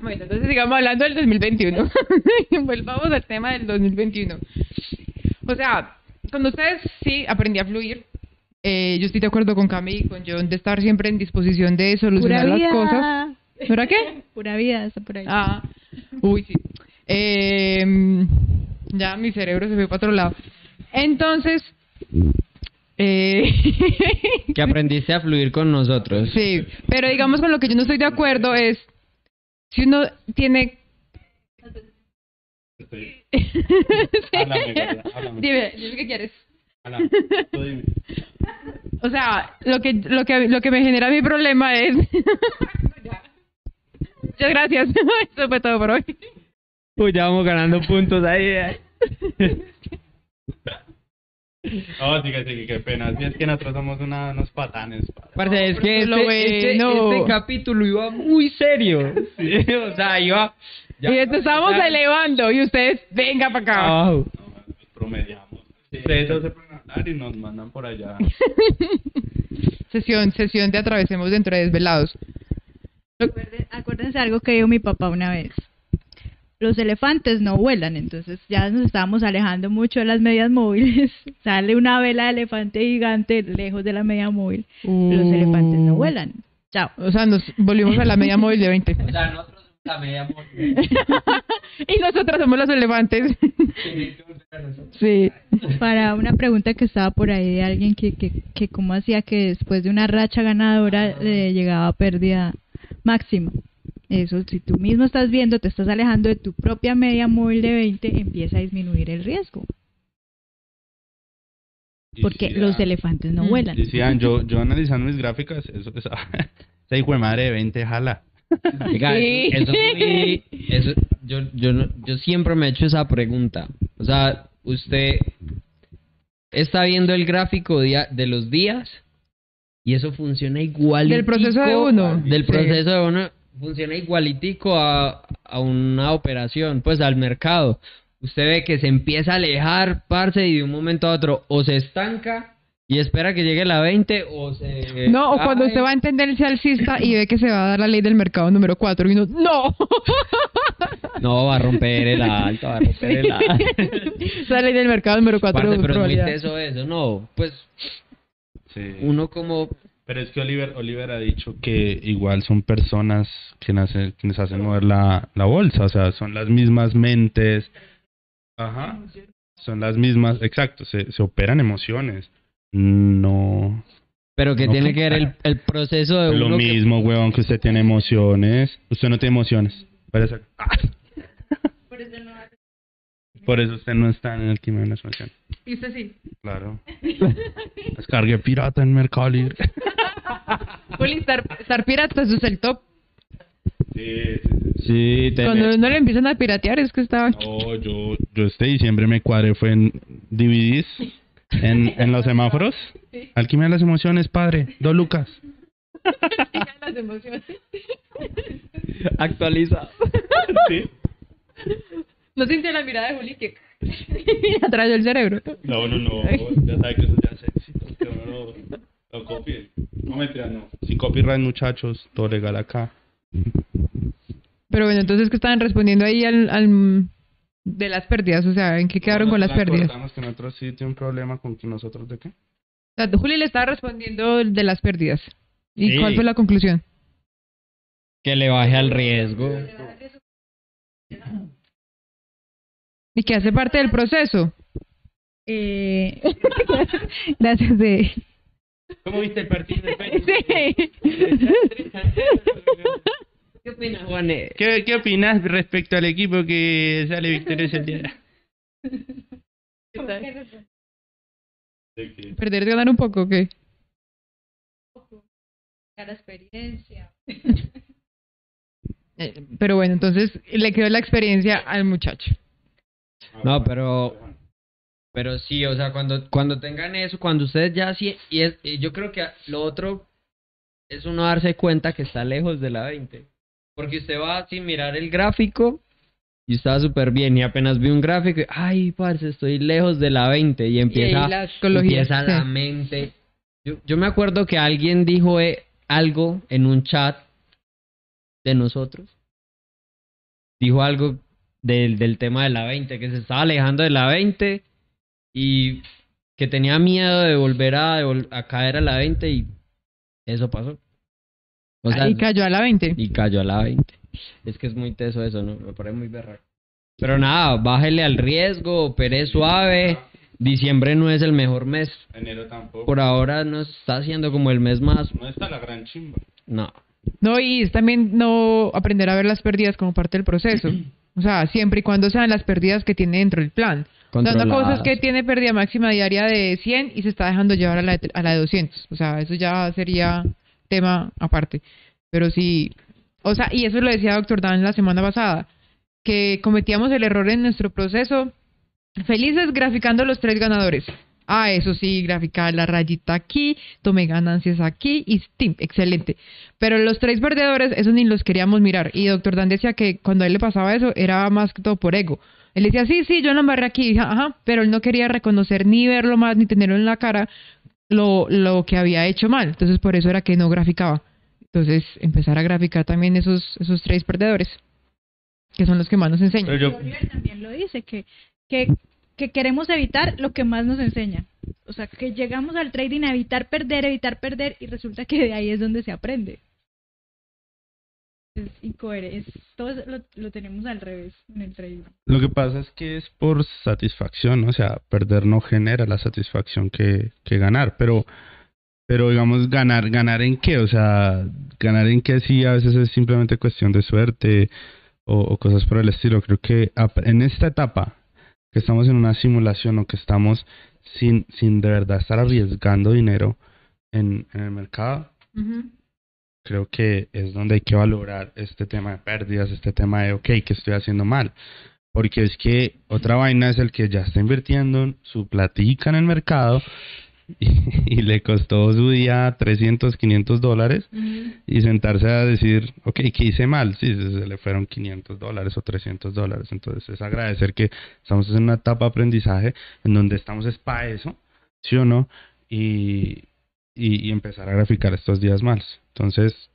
Bueno, entonces sigamos hablando del 2021. <laughs> Volvamos al tema del 2021. O sea, con ustedes sí aprendí a fluir. Eh, yo estoy de acuerdo con Cami y con John de estar siempre en disposición de Pura solucionar las vida. cosas. ¿Ahora qué? Pura vida, está por ahí. Ah, uy, sí. Eh, ya mi cerebro se fue para otro lado. Entonces, eh, <laughs> Que aprendiste a fluir con nosotros. sí, pero digamos con lo que yo no estoy de acuerdo es si uno tiene Estoy-. <laughs> Háblame, háblame. Dime, dime qué quieres. Ala, tú dime. O sea, lo que lo que lo que me genera mi problema es <laughs> Muchas gracias. Eso fue todo por hoy. Uy, ya vamos ganando puntos ahí. No, sigue, sigue, qué pena. Si es que nosotros somos una, unos patanes. Parce, es que eso es lo este, este, bueno. este capítulo iba muy serio. <laughs> Sí, <laughs> o sea, iba... ya- y esto estamos ya- elevando y ustedes venga para acá. Abajo. No, nos promediamos. Ustedes dos se pueden hablar y nos mandan por allá. <laughs> Sesión, sesión de atravesemos dentro de desvelados. Acuérdense, acuérdense algo que dijo mi papá una vez. Los elefantes no vuelan, entonces ya nos estábamos alejando mucho de las medias móviles. <laughs> Sale una vela de elefante gigante lejos de la media móvil. Los elefantes no vuelan. Chao. O sea, nos volvimos a la media móvil de 20. <laughs> O sea, nosotros la media <laughs> y nosotros somos los elefantes. sí. Para una pregunta que estaba por ahí de alguien que, que, que cómo hacía que después de una racha ganadora le llegaba a pérdida máxima. Eso, si tú mismo estás viendo, te estás alejando de tu propia media móvil de 20, empieza a disminuir el riesgo. Porque los elefantes no Mm. vuelan. Decían, yo, yo analizando mis gráficas, eso, esa, <laughs> esa hijo de madre de 20 jala. Oiga, Sí. eso, yo, yo, no- yo siempre me he hecho esa pregunta. O sea, usted está viendo el gráfico día- de los días y eso funciona igual. Del proceso de uno. Del Sí. proceso de uno funciona igualitico a, a una operación, pues al mercado. Usted ve que se empieza a alejar, parce, y de un momento a otro o se estanca y espera que llegue la 20 o se... No, o cuando usted va a entenderse alcista y ve que se va a dar la ley del mercado número 4 y uno, ¡no! <laughs> No, va a romper el alto, va a romper el <laughs> alto. Esa ley del mercado número 4 Parce, pero es muy teso eso, no, pues Sí. uno como Pero es que Oliver, Oliver ha dicho que igual son personas quienes hacen, quienes hacen mover la, la bolsa, o sea, son las mismas mentes. Ajá. Son las mismas, exacto, se, se operan emociones. No. pero que No, tiene que- que ver el, el proceso de Lo uno que- mismo, huevón, que usted tiene emociones. Usted no tiene emociones. Parece- ¡Ah! Por eso usted no está en el quimio de las emociones. Y usted sí. Claro. <laughs> Descargue pirata en Mercado Libre. <laughs> Juli, estar, estar pirata, eso es el top. Sí, sí, sí. Cuando no le empiezan a piratear es que estaba... No, yo, yo este diciembre me cuadré fue en DVDs, en, en los semáforos. Alquimia de las emociones, padre. Dos lucas. las <laughs> emociones. actualiza. Sí. No sintió la mirada de Juli que... <laughs> atrás del cerebro. No, no, no. Ya sabe que eso ya es éxito. Que uno lo, lo copie. No mentira, no. Sin copyright, muchachos. Todo legal acá. Pero bueno, entonces que estaban respondiendo ahí al, al de las pérdidas, o sea, ¿en qué quedaron con las pérdidas? Que nosotros sí tiene un problema con que nosotros de qué. O sea, Juli le estaba respondiendo de las pérdidas. ¿Y Sí. cuál fue la conclusión? Que le baje al riesgo. Y que hace parte del proceso. Eh, <laughs> gracias de... ¿Cómo viste el partido de Sí. ¿Qué opinas, Juanes? ¿Qué, ¿Qué opinas respecto al equipo que sale victorioso el día de hoy? Perder es ganar un poco, ¿o ¿qué? La experiencia. Eh, Pero bueno, entonces le quedó la experiencia al muchacho. No, pero pero sí, o sea, cuando cuando tengan eso, cuando ustedes ya sí y, es, y yo creo que lo otro es uno darse cuenta que está lejos de la 20. Porque usted va sin mirar el gráfico y está súper bien y apenas vi un gráfico, y, ay, parce, estoy lejos de la 20 y empieza y la empieza la mente. Yo, yo me acuerdo que alguien dijo eh, algo en un chat de nosotros. Dijo algo del, del tema de la 20, que se estaba alejando de la 20 y que tenía miedo de volver a, de vol- a caer a la 20 y eso pasó. O sea, y cayó a la 20. y cayó a la 20. Es que es muy teso eso, ¿no? Me parece muy berraco. Pero nada, bájele al riesgo, opere suave. Diciembre no es el mejor mes. Enero tampoco. Por ahora no está siendo como el mes más. No está la gran chimba. No. No, y es también no aprender a ver las pérdidas como parte del proceso. O sea, siempre y cuando sean las pérdidas que tiene dentro del plan. O sea, una cosa es que tiene pérdida máxima diaria de 100 y se está dejando llevar a la, de- a la de 200. O sea, eso ya sería tema aparte. Pero sí, o sea, y eso lo decía doctor Dan la semana pasada, que cometíamos el error en nuestro proceso, felices graficando los tres ganadores. Ah, eso sí, graficar la rayita aquí, tomé ganancias aquí y ¡tim! excelente. Pero los tres perdedores, eso ni los queríamos mirar. Y doctor Dan decía que cuando a él le pasaba eso, era más que todo por ego. Él decía, sí, sí, yo lo embarré aquí, Y, ajá, pero él no quería reconocer ni verlo más, ni tenerlo en la cara lo, lo que había hecho mal. Entonces, por eso era que no graficaba. Entonces, empezar a graficar también esos, esos tres perdedores, que son los que más nos enseñan. Pero yo, también lo dice, que, que, que queremos evitar lo que más nos enseña. O sea, que llegamos al trading a evitar perder, evitar perder, y resulta que de ahí es donde se aprende. Es incoherente. todo lo, lo tenemos al revés en el trading. lo que pasa es que es por satisfacción, o sea, perder no genera la satisfacción que, que ganar, pero pero digamos ganar ganar en qué, o sea, ganar en qué sí a veces es simplemente cuestión de suerte o, cosas por el estilo. Creo que en esta etapa que estamos en una simulación o que estamos sin sin de verdad estar arriesgando dinero en, en el mercado, creo que es donde hay que valorar este tema de pérdidas, este tema de, ok, ¿qué estoy haciendo mal? Porque es que otra vaina es el que ya está invirtiendo su platica en el mercado y, <laughs> y le costó su día 300, 500 dólares y sentarse a decir, ok, ¿qué hice mal? Sí, se, se le fueron 500 dólares o 300 dólares. Entonces es agradecer que estamos en una etapa de aprendizaje en donde estamos es para eso, ¿sí o no? Y, y, y empezar a graficar estos días malos. Entonces,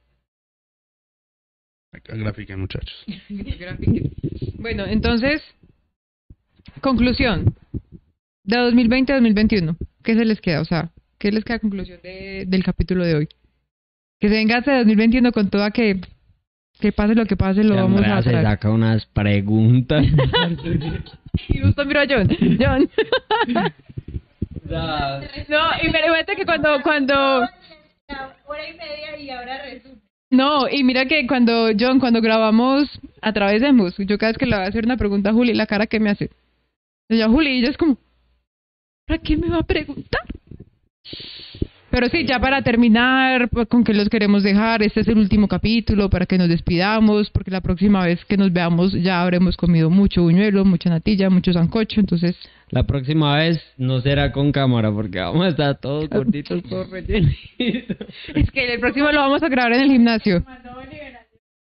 grafiquen muchachos. <laughs> Bueno, entonces, conclusión. De 2020 a 2021, ¿qué se les queda? O sea, ¿qué les queda a conclusión de- del capítulo de hoy? Que se venga hacia 2021 con toda que, que pase lo que pase, lo vamos a se traer. saca unas preguntas. <laughs> Y justo miro a John. John. <laughs> no, y me cuenta que cuando, cuando, hora y media y ahora resulta. no, y mira que cuando, John, cuando grabamos a través de Mus, yo cada vez que le voy a hacer una pregunta a Juli, la cara que me hace. Yo, Juli, y ella es como, ¿para qué me va a preguntar? Pero sí, ya para terminar, pues, con que los queremos dejar, este es el último capítulo para que nos despidamos, porque la próxima vez que nos veamos ya habremos comido mucho buñuelo, mucha natilla, mucho sancocho, entonces La próxima vez no será con cámara porque vamos a estar todos <laughs> gorditos, todos rellenitos. es que el próximo lo vamos a grabar en el gimnasio.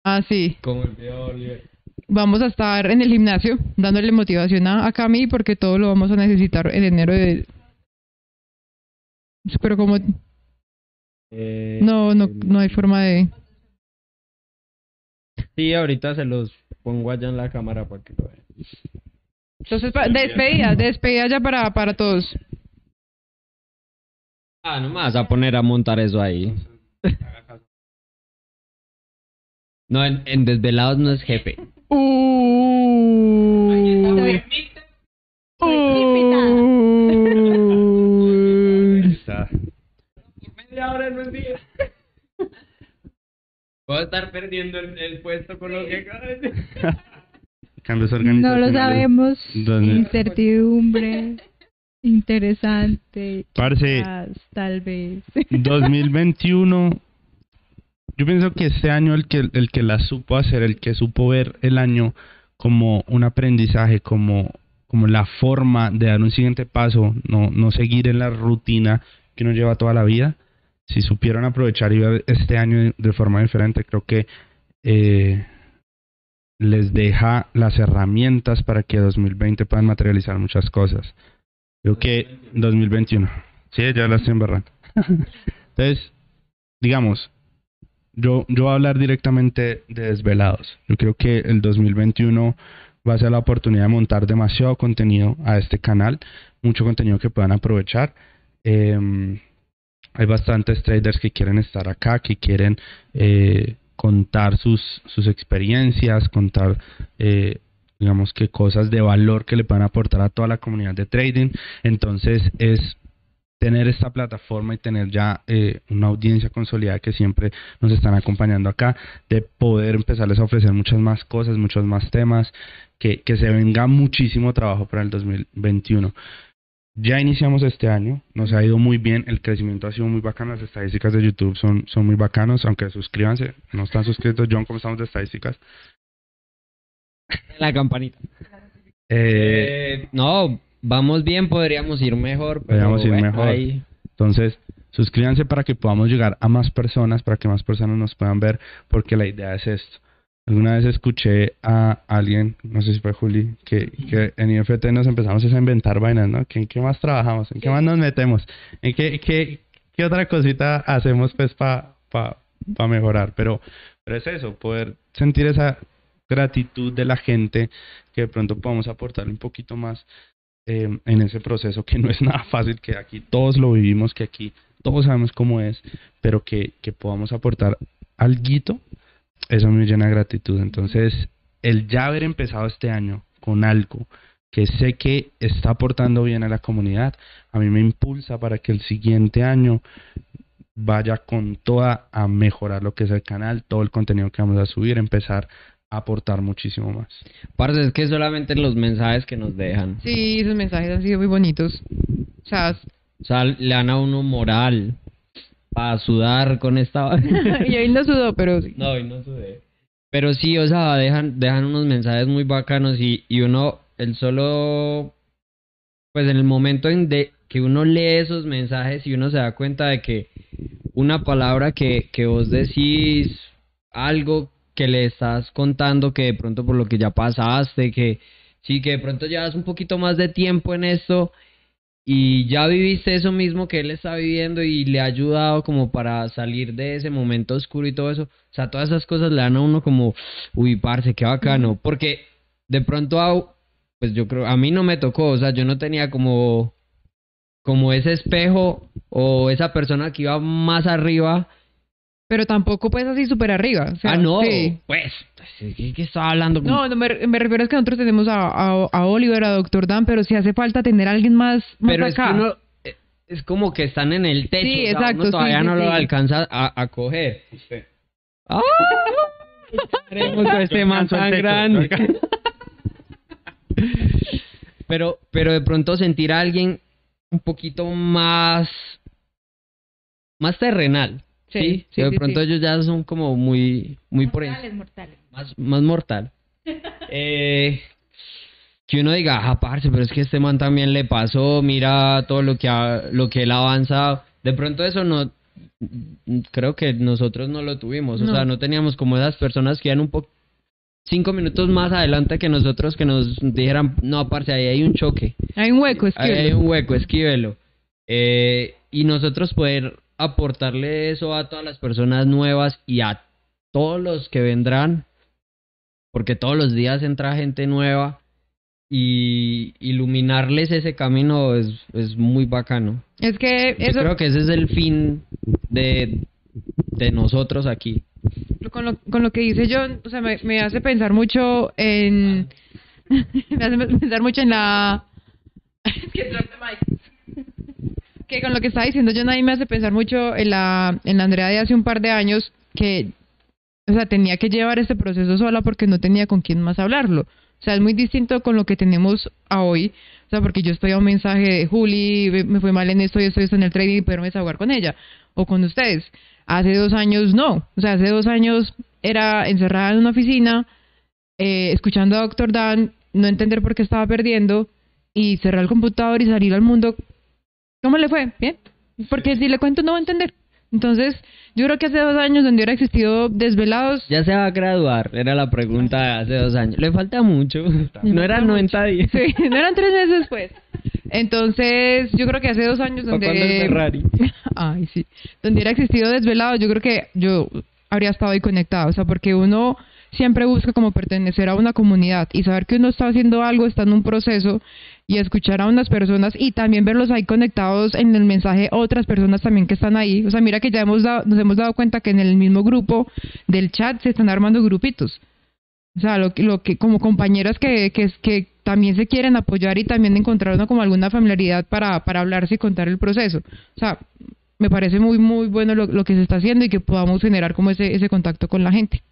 Ah, sí. Como el Oliver. Vamos a estar en el gimnasio dándole motivación a, a Cami porque todo lo vamos a necesitar en enero de... Pero como Eh, no, no, no hay forma de... Sí, ahorita se los pongo allá en la cámara para que lo vean. Entonces, pa- despedida, despedida ya para, para todos. Ah, no me vas a poner a montar eso ahí. <laughs> No, en, en Desvelados no es jefe. Uy. Media hora en un día. Puedo estar perdiendo el, el puesto con lo que acabo de decir. <laughs> Cambios No lo sabemos. ¿Dónde? Incertidumbre. Interesante. Parce. quizás, Tal vez. 2021 yo pienso que este año el que, el que la supo hacer, el que supo ver el año como un aprendizaje, como, como la forma de dar un siguiente paso, no, no seguir en la rutina que uno lleva toda la vida. Si supieron aprovechar y ver este año de, forma diferente, creo que eh, les deja las herramientas para que 2020 puedan materializar muchas cosas. Creo que 2021. Sí, ya la estoy embarrando. <laughs> Entonces, digamos, yo, yo voy a hablar directamente de desvelados. Yo creo que el 2021 va a ser la oportunidad de montar demasiado contenido a este canal, mucho contenido que puedan aprovechar. Em, hay bastantes traders que quieren estar acá, que quieren eh, contar sus, sus experiencias, contar, eh, digamos que cosas de valor que le puedan aportar a toda la comunidad de trading. Entonces es tener esta plataforma y tener ya eh, una audiencia consolidada que siempre nos están acompañando acá, de poder empezarles a ofrecer muchas más cosas, muchos más temas, que, que se venga muchísimo trabajo para el 2021. Ya iniciamos este año, nos ha ido muy bien, el crecimiento ha sido muy bacano, las estadísticas de YouTube son, son muy bacanos, aunque suscríbanse, no están suscritos, John, ¿cómo estamos de estadísticas? La campanita. Eh, Eh, no, vamos bien, podríamos ir mejor. Pero Podríamos ir bueno, mejor. ahí- Entonces, suscríbanse para que podamos llegar a más personas, para que más personas nos puedan ver, porque la idea es esto. Alguna vez escuché a alguien, no sé si fue Juli, que, que en IFT nos empezamos a inventar vainas, ¿no? ¿Que ¿En qué más trabajamos? ¿En qué más nos metemos? ¿En qué, qué, qué otra cosita hacemos pues para pa, pa mejorar? Pero, pero es eso, poder sentir esa gratitud de la gente que de pronto podamos aportarle un poquito más eh, en ese proceso que no es <laughs> nada fácil, que aquí todos lo vivimos, que aquí todos sabemos cómo es, pero que, que podamos aportar alguito, eso me llena de gratitud. Entonces, el ya haber empezado este año con algo que sé que está aportando bien a la comunidad, a mí me impulsa para que el siguiente año vaya con toda a mejorar lo que es el canal, todo el contenido que vamos a subir, empezar aportar muchísimo más. Parce, es que solamente los mensajes que nos dejan. Sí, esos mensajes han sido muy bonitos. O sea, O sea, le dan a uno moral para sudar con esta... <laughs> y ahí no sudó, pero sí. no, y no sudé. Pero sí, o sea, dejan, dejan unos mensajes muy bacanos y, y uno, el solo... Pues en el momento en de que uno lee esos mensajes y uno se da cuenta de que una palabra que, que vos decís, algo que le estás contando, que de pronto por lo que ya pasaste, que sí, que de pronto llevas un poquito más de tiempo en esto y ya viviste eso mismo que él está viviendo y le ha ayudado como para salir de ese momento oscuro y todo eso. O sea, todas esas cosas le dan a uno como, uy, parce, qué bacano. Porque de pronto, a- pues yo creo, a mí no me tocó, o sea, yo no tenía como, como ese espejo o esa persona que iba más arriba. Pero tampoco pues así súper arriba. o sea, ah, no, sí. pues, ¿qué, qué estaba hablando? No, no, me, me refiero a que nosotros tenemos a, a, a Oliver, a Doctor Dan, pero si hace falta tener a alguien más, más Pero es que acá. uno, eh, es como que están en el techo, Sí, o sea, exacto, uno sí, todavía sí, no lo sí. alcanza a, a coger. ¡Ah! Este man tan grande. <laughs> pero, pero de pronto sentir a alguien un poquito más, más terrenal. Sí, Sí, de sí, pronto sí. ellos ya son como muy, muy por encima mortales. más, más mortal. <laughs> Eh, que uno diga, ah, parce, pero es que este man también le pasó, mira todo lo que ha, lo que él ha avanzado. De pronto eso no, creo que nosotros no lo tuvimos, o sea, no teníamos como esas personas que iban un poco, cinco minutos más adelante que nosotros que nos dijeran, no, parce, ahí hay un choque. Hay un hueco, es Ahí hay un hueco, esquívelo. Eh, y nosotros poder aportarle eso a todas las personas nuevas y a todos los que vendrán, porque todos los días entra gente nueva y iluminarles ese camino es, es muy bacano. es que Yo eso creo que ese es el fin de, de nosotros aquí. con lo, con lo que dice John, o sea, me, me hace pensar mucho en <laughs> me hace pensar mucho en la <laughs> Es que mic. Que con lo que estaba diciendo John ahí me hace pensar mucho en la en la Andrea de hace un par de años que o sea, tenía que llevar este proceso sola porque no tenía con quién más hablarlo. O sea, es muy distinto con lo que tenemos a hoy. O sea, porque yo estoy a un mensaje de Juli, me fue mal en esto y esto, esto en el trading y poderme desahogar con ella. O con ustedes. Hace dos años no. O sea, hace dos años era encerrada en una oficina, eh, escuchando a Doctor Dan, no entender por qué estaba perdiendo y cerrar el computador y salir al mundo. ¿Cómo le fue? Bien. Porque si le cuento no va a entender. Entonces, yo creo que hace dos años donde hubiera existido desvelados. Ya se va a graduar, era la pregunta de hace dos años. Le falta mucho. <laughs> No eran 90 días. Sí, no eran tres meses después. Entonces, yo creo que hace dos años donde. Ferrari? <laughs> Ay, sí. Donde hubiera existido desvelados, yo creo que yo habría estado ahí conectado. O sea, porque uno siempre busca como pertenecer a una comunidad y saber que uno está haciendo algo, está en un proceso y escuchar a unas personas y también verlos ahí conectados en el mensaje otras personas también que están ahí. O sea, mira que ya hemos dado, nos hemos dado cuenta que en el mismo grupo del chat se están armando grupitos. O sea, lo, lo que como compañeras que, que, que también se quieren apoyar y también encontrar una, como alguna familiaridad para, para hablarse y contar el proceso. O sea, me parece muy, muy bueno lo, lo que se está haciendo y que podamos generar como ese, ese contacto con la gente.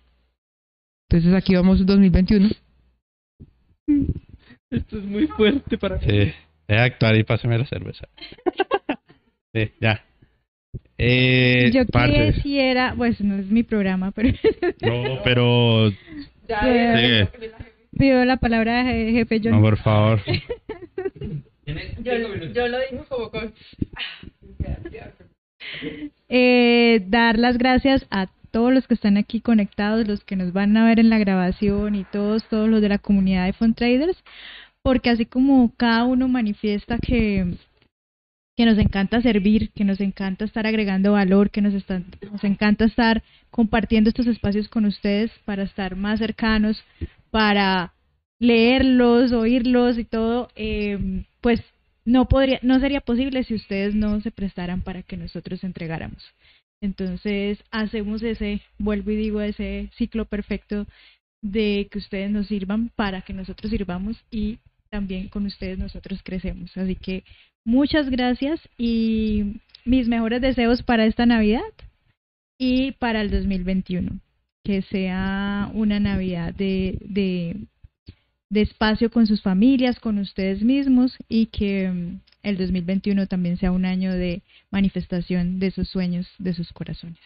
Entonces aquí vamos 2021. Esto es muy fuerte para mí. Sí, deja actuar y pásame la cerveza. <laughs> sí, ya. Eh, Yo parce. quisiera, pues no es mi programa, pero <laughs> No, pero... Ya, sigue. pido la palabra je- jefe John. No, por favor. <laughs> Yo, lo digo como con... eh, dar las gracias a todos los que están aquí conectados, los que nos van a ver en la grabación y todos, todos los de la comunidad de Fund Traders, porque así como cada uno manifiesta que, que nos encanta servir, que nos encanta estar agregando valor, que nos, nos encanta estar compartiendo estos espacios con ustedes para estar más cercanos, para leerlos, oírlos y todo, eh, pues no podría, no sería posible si ustedes no se prestaran para que nosotros entregáramos. Entonces hacemos ese, vuelvo y digo, ese ciclo perfecto de que ustedes nos sirvan para que nosotros sirvamos y también con ustedes nosotros crecemos. Así que muchas gracias y mis mejores deseos para esta Navidad y para el 2021. Que sea una Navidad de, de, de espacio con sus familias, con ustedes mismos y que mm, el 2021 también sea un año de manifestación de sus sueños, de sus corazones.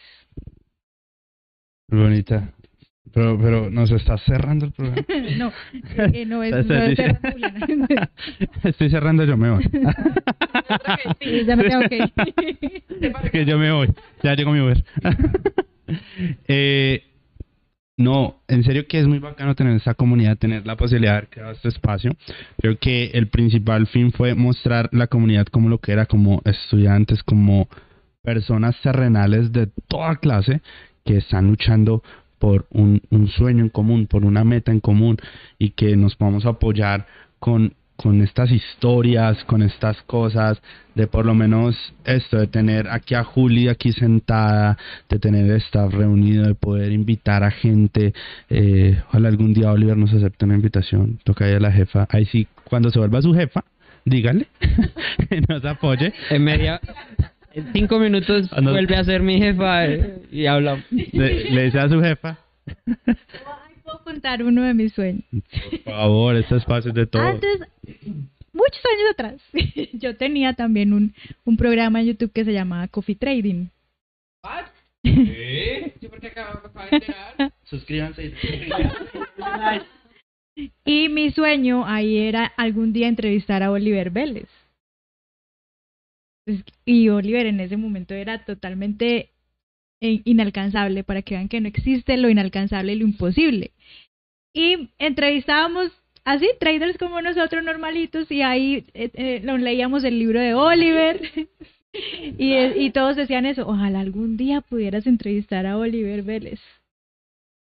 Bonita. Pero, pero nos está cerrando el programa. <laughs> no, eh, no es, <laughs> no es Juliana. <laughs> Estoy cerrando, yo me voy. Sí, ya me tengo que ir. Es que yo me voy. Ya llegó mi Uber. eh, no, en serio que es muy bacano tener esta comunidad, tener la posibilidad de haber creado este espacio. Creo que el principal fin fue mostrar la comunidad como lo que era, como estudiantes, como personas terrenales de toda clase que están luchando por un, un sueño en común, por una meta en común y que nos podamos apoyar con, con estas historias, con estas cosas, de por lo menos esto, de tener aquí a Juli aquí sentada, de tener staff reunido, de poder invitar a gente. Eh, ojalá algún día Oliver nos acepte una invitación, toca ir a la jefa. Ahí sí, cuando se vuelva su jefa, dígale <laughs> nos apoye. En media. En cinco minutos Ah, no. vuelve a ser mi jefa eh, y hablamos. Le, le dice a su jefa, Ay, puedo contar uno de mis sueños. por favor, este espacio es de todo. Antes, muchos años atrás, <laughs> yo tenía también un, un programa en YouTube que se llamaba Coffee Trading. <laughs> Yo porque acabo acabo de enterar. <laughs> Suscríbanse. Y mi sueño ahí era algún día entrevistar a Oliver Vélez. Pues, Y Oliver en ese momento era totalmente inalcanzable para que vean que no existe lo inalcanzable y lo imposible. Y entrevistábamos así, traders como nosotros normalitos, y ahí eh, eh, leíamos el libro de Oliver. <laughs> y, y todos decían eso, ojalá algún día pudieras entrevistar a Oliver Vélez.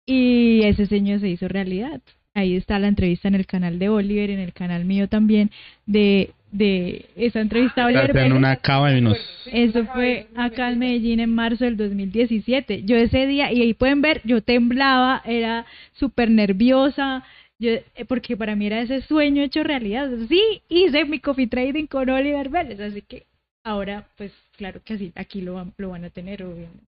Y ese sueño se hizo realidad. Ahí está la entrevista en el canal de Oliver, en el canal mío también, de, de esa entrevista a Oliver en una cava y nos... Eso fue acá en Medellín en marzo del 2017. Yo ese día, y ahí pueden ver, yo temblaba, era súper nerviosa, yo, eh, porque para mí era ese sueño hecho realidad. Sí, hice mi coffee trading con Oliver Vélez, así que ahora, pues claro que así, aquí lo, van- lo van a tener, obviamente.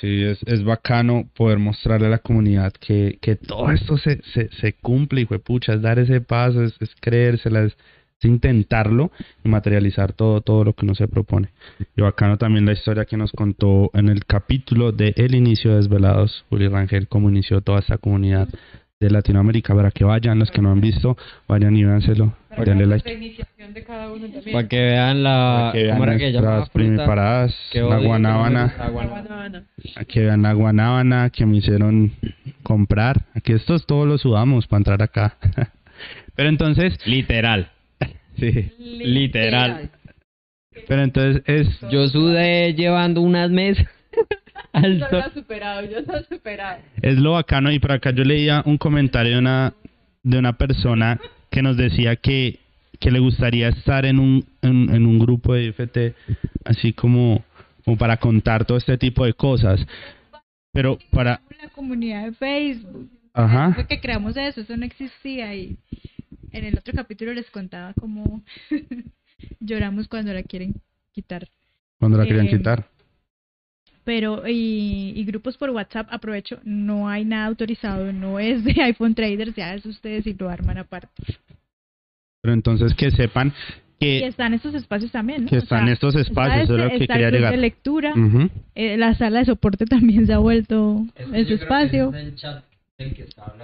Sí, es, es bacano poder mostrarle a la comunidad que, que todo esto se, se, se cumple, y pucha, es dar ese paso, es, es creérsela, es, es intentarlo y materializar todo, todo lo que uno se propone. Y bacano también la historia que nos contó en el capítulo de El inicio de Desvelados, Juli Rangel, cómo inició toda esta comunidad de Latinoamérica, para que vayan, los que no han visto, vayan y véanselo, denle like. Para que vean la. Para que vean ¿Cómo era que nuestras primiparadas, Que la que guanábana, gusta la guanábana. que vean la guanábana que me hicieron comprar. Aquí estos todos los sudamos para entrar acá. <laughs> Pero entonces, Literal. <laughs> sí, Literal. pero entonces es Yo sudé llevando unas mesas <laughs> al Yo sol. lo he superado, yo lo he superado. es lo bacano y por acá yo leía un comentario de una de una persona que nos decía que que le gustaría estar en un en, en un grupo de IFT así como como para contar todo este tipo de cosas pero para La comunidad de Facebook. ajá Fue que creamos eso, eso no existía y en el otro capítulo les contaba cómo <laughs> lloramos cuando la quieren quitar. cuando la querían eh, quitar Pero, y, y grupos por WhatsApp, aprovecho, no hay nada autorizado, no es de <laughs> iPhone Traders, ya es ustedes y lo arman aparte. pero entonces que sepan Y que están estos espacios también, ¿no? que O están sea, estos espacios está eso es lo este- que quería llegar de lectura, eh, la sala de soporte también se ha vuelto ese espacio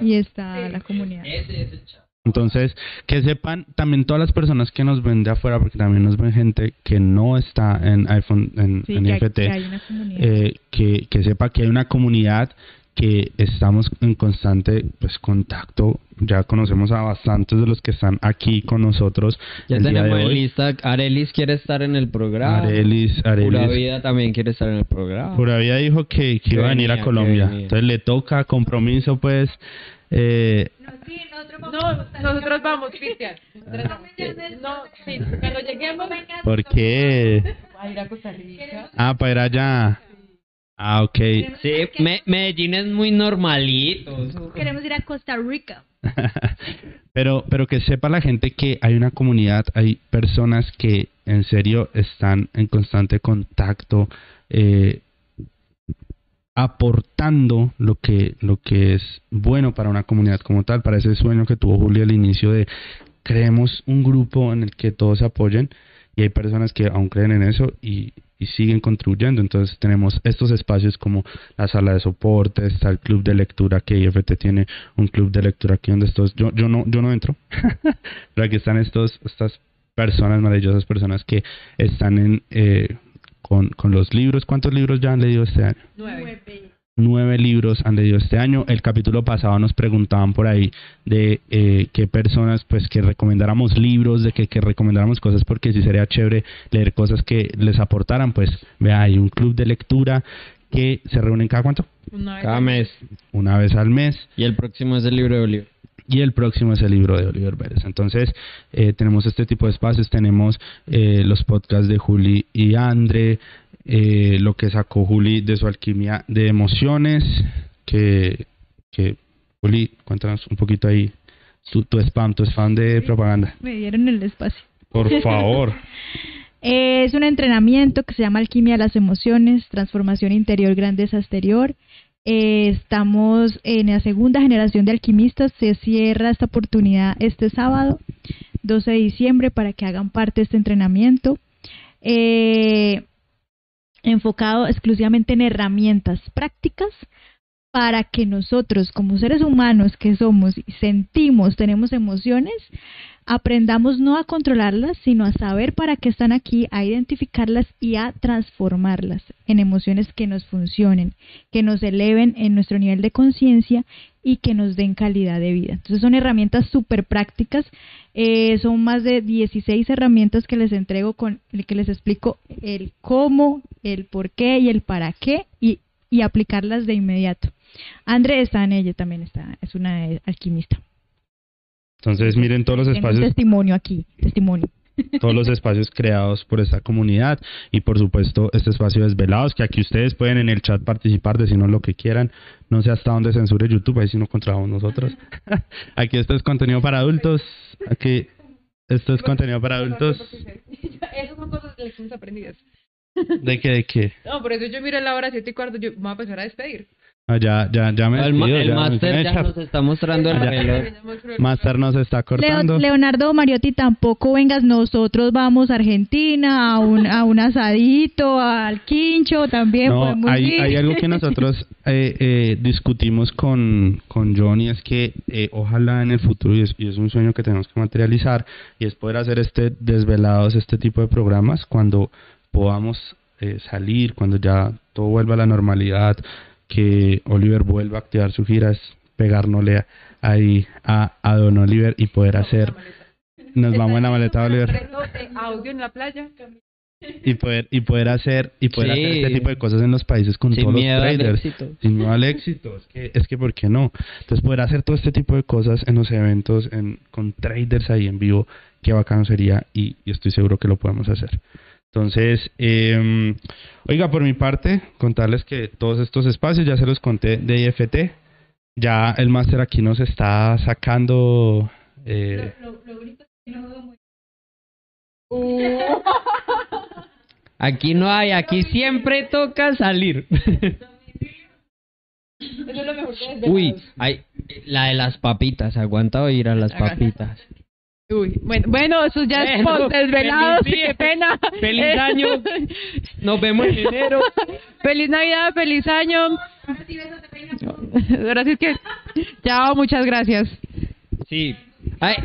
y está la comunidad. Ese es el chat. Entonces, que sepan también todas las personas que nos ven de afuera, porque también nos ven gente que no está en iPhone, en, Sí, en que hay, IFT, que hay una comunidad. eh, que, que sepa que hay una comunidad que estamos en constante pues contacto. Ya conocemos a bastantes de los que están aquí con nosotros. Ya el día de tenemos en hoy. lista. Arelis quiere estar en el programa. Arelis, Pura Arelis. Vida también quiere estar en el programa. Pura Vida dijo que, que iba a venir a Colombia. venía. Entonces le toca compromiso, pues. Eh, No, nosotros vamos, Cristian. No, sí, cuando lleguemos ¿Por qué? a ir a Costa Rica. Ah, para ir allá. Ah, ok. Sí, Me- Medellín es muy normalito. Queremos ir a Costa Rica. <laughs> pero, pero que sepa la gente que hay una comunidad, hay personas que en serio están en constante contacto, eh, aportando lo que, lo que es bueno para una comunidad como tal, para ese sueño que tuvo Julia al inicio de creemos un grupo en el que todos se apoyen y hay personas que aún creen en eso y, y siguen contribuyendo. Entonces tenemos estos espacios como la sala de soporte, está el club de lectura que IFT tiene un club de lectura aquí donde estos, yo, yo no, yo no entro, <laughs> pero aquí están estos, estas personas, maravillosas personas que están en eh, con, con los libros. ¿Cuántos libros ya han leído este año? Nueve. nueve libros han leído este año. El capítulo pasado nos preguntaban por ahí de eh, qué personas, pues que recomendáramos libros, de que, que recomendáramos cosas, porque si sería chévere leer cosas que les aportaran. Pues vea, hay un club de lectura que se reúnen cada cuánto? Una vez Cada mes. Una vez al mes. Y el próximo es el libro de Oliver. Y el próximo es el libro de Oliver Vélez. Entonces, eh, tenemos este tipo de espacios. Tenemos eh, los podcasts de Juli y Andre, eh, lo que sacó Juli de su alquimia de emociones. Que, que Juli, cuéntanos un poquito ahí tu, tu spam, tu spam de propaganda. Me dieron el espacio. Por <laughs> favor. Eh, Es un entrenamiento que se llama Alquimia de las Emociones, Transformación Interior, Grandeza Exterior. Eh, estamos en la segunda generación de alquimistas. Se cierra esta oportunidad este sábado, 12 de diciembre, para que hagan parte de este entrenamiento. Eh, enfocado exclusivamente en herramientas prácticas para que nosotros, como seres humanos que somos y sentimos, tenemos emociones, aprendamos no a controlarlas, sino a saber para qué están aquí, a identificarlas y a transformarlas en emociones que nos funcionen, que nos eleven en nuestro nivel de conciencia y que nos den calidad de vida. Entonces son herramientas súper prácticas, eh, son más de 16 herramientas que les entrego con que les explico el cómo, el por qué y el para qué y, y aplicarlas de inmediato. André está en ella también, está, es una alquimista. Entonces, miren todos los un espacios testimonio aquí, testimonio. <laughs> todos los espacios creados por esta comunidad y por supuesto este espacio desvelados que aquí ustedes pueden en el chat participar decirnos lo que quieran no sé hasta dónde censure YouTube ahí sí no controlamos nosotros <laughs> aquí esto es contenido para adultos aquí esto es contenido para adultos Esas son cosas de lecciones aprendidas. ¿De qué? ¿De qué? No, por eso yo miré la hora siete y cuarto, yo me voy a empezar a despedir. Ah, ya, ya, ya me El, despido, el ya me voy a ya nos está mostrando el reloj. Máster nos está Leo- cortando. Leonardo Mariotti, tampoco vengas, nosotros vamos a Argentina, a un, a un asadito, al quincho también. No, podemos hay, ir. hay algo que nosotros <laughs> eh, eh, discutimos con, con Johnny, es que eh, ojalá en el futuro, y es, y es un sueño que tenemos que materializar, y es poder hacer este desvelados, este tipo de programas, cuando podamos eh, salir, cuando ya todo vuelva a la normalidad, que Oliver vuelva a activar su gira, es pegárnosle ahí a, a Don Oliver y poder hacer... Nos vamos en la maleta Oliver Reto de audio en la playa. y poder y poder hacer y poder Sí. hacer este tipo de cosas en los países con Sin todos los miedo al traders éxito. sin miedo al éxito es que es que por qué no entonces poder hacer todo este tipo de cosas en los eventos en, con traders ahí en vivo qué bacano sería y, y estoy seguro que lo podemos hacer entonces eh, oiga por mi parte contarles que todos estos espacios ya se los conté de IFT ya el máster aquí nos está sacando eh, <laughs> Aquí no hay, aquí siempre toca salir. Eso es lo mejor que desvelados. Uy, hay, la de las papitas, aguanta oír a las papitas. Uy, bueno, bueno, eso ya es Bueno, post desvelados, feliz día. qué pena. Feliz Eh, año. <laughs> Nos vemos en enero. feliz Navidad, feliz año. Ahora sí que. Chao, muchas gracias. Sí. Ay,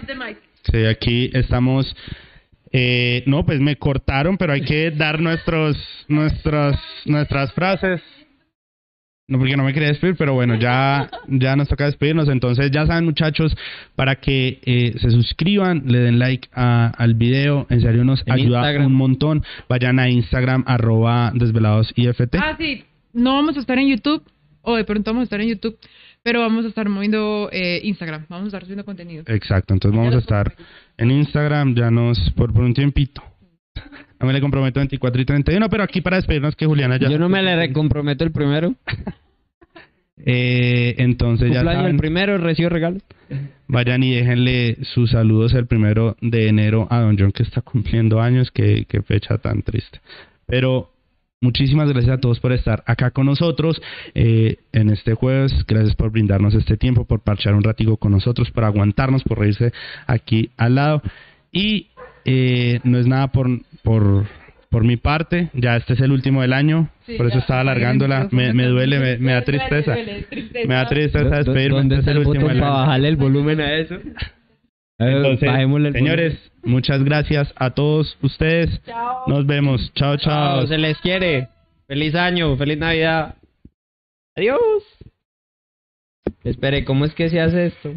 Sí, aquí estamos. Eh, no, pues me cortaron, pero hay que dar nuestros, nuestras, nuestras frases. No, porque no me quería despedir, pero bueno, ya, ya nos toca despedirnos. Entonces, ya saben, muchachos, para que eh, se suscriban, le den like a- al video. En serio, nos En ayuda Instagram. un montón. Vayan a Instagram, arroba desvelados IFT. Ah, sí, no vamos a estar en YouTube, o de pronto vamos a estar en YouTube, pero vamos a estar moviendo eh, Instagram, vamos a estar subiendo contenido. Exacto, entonces vamos a estar en Instagram, ya nos, por, por un tiempito. No me le comprometo 24 y 31, pero aquí para despedirnos que Juliana ya... yo no me le comprometo el primero. <laughs> Eh, entonces ya Cumpleaños el saben, primero, recibo regalo. vayan y déjenle sus saludos el primero de enero a Don John que está cumpliendo años, qué, qué fecha tan triste. Pero muchísimas gracias a todos por estar acá con nosotros eh, en este jueves, gracias por brindarnos este tiempo, por parchar un ratico con nosotros, por aguantarnos, por reírse aquí al lado. Y eh, no es nada por, por, por mi parte, ya este es el último del año, Sí, por eso ya, estaba alargándola, me, me duele, me, da <laughs> tristeza. Me da tristeza despedirme. ¿Dónde este está es el último del para año. bajarle el volumen a eso? Entonces, señores, muchas gracias a todos ustedes. Chao. Nos vemos. Chao, chao. Chao, se les quiere. Feliz año, feliz Navidad. Adiós. Espere, ¿cómo es que se hace esto?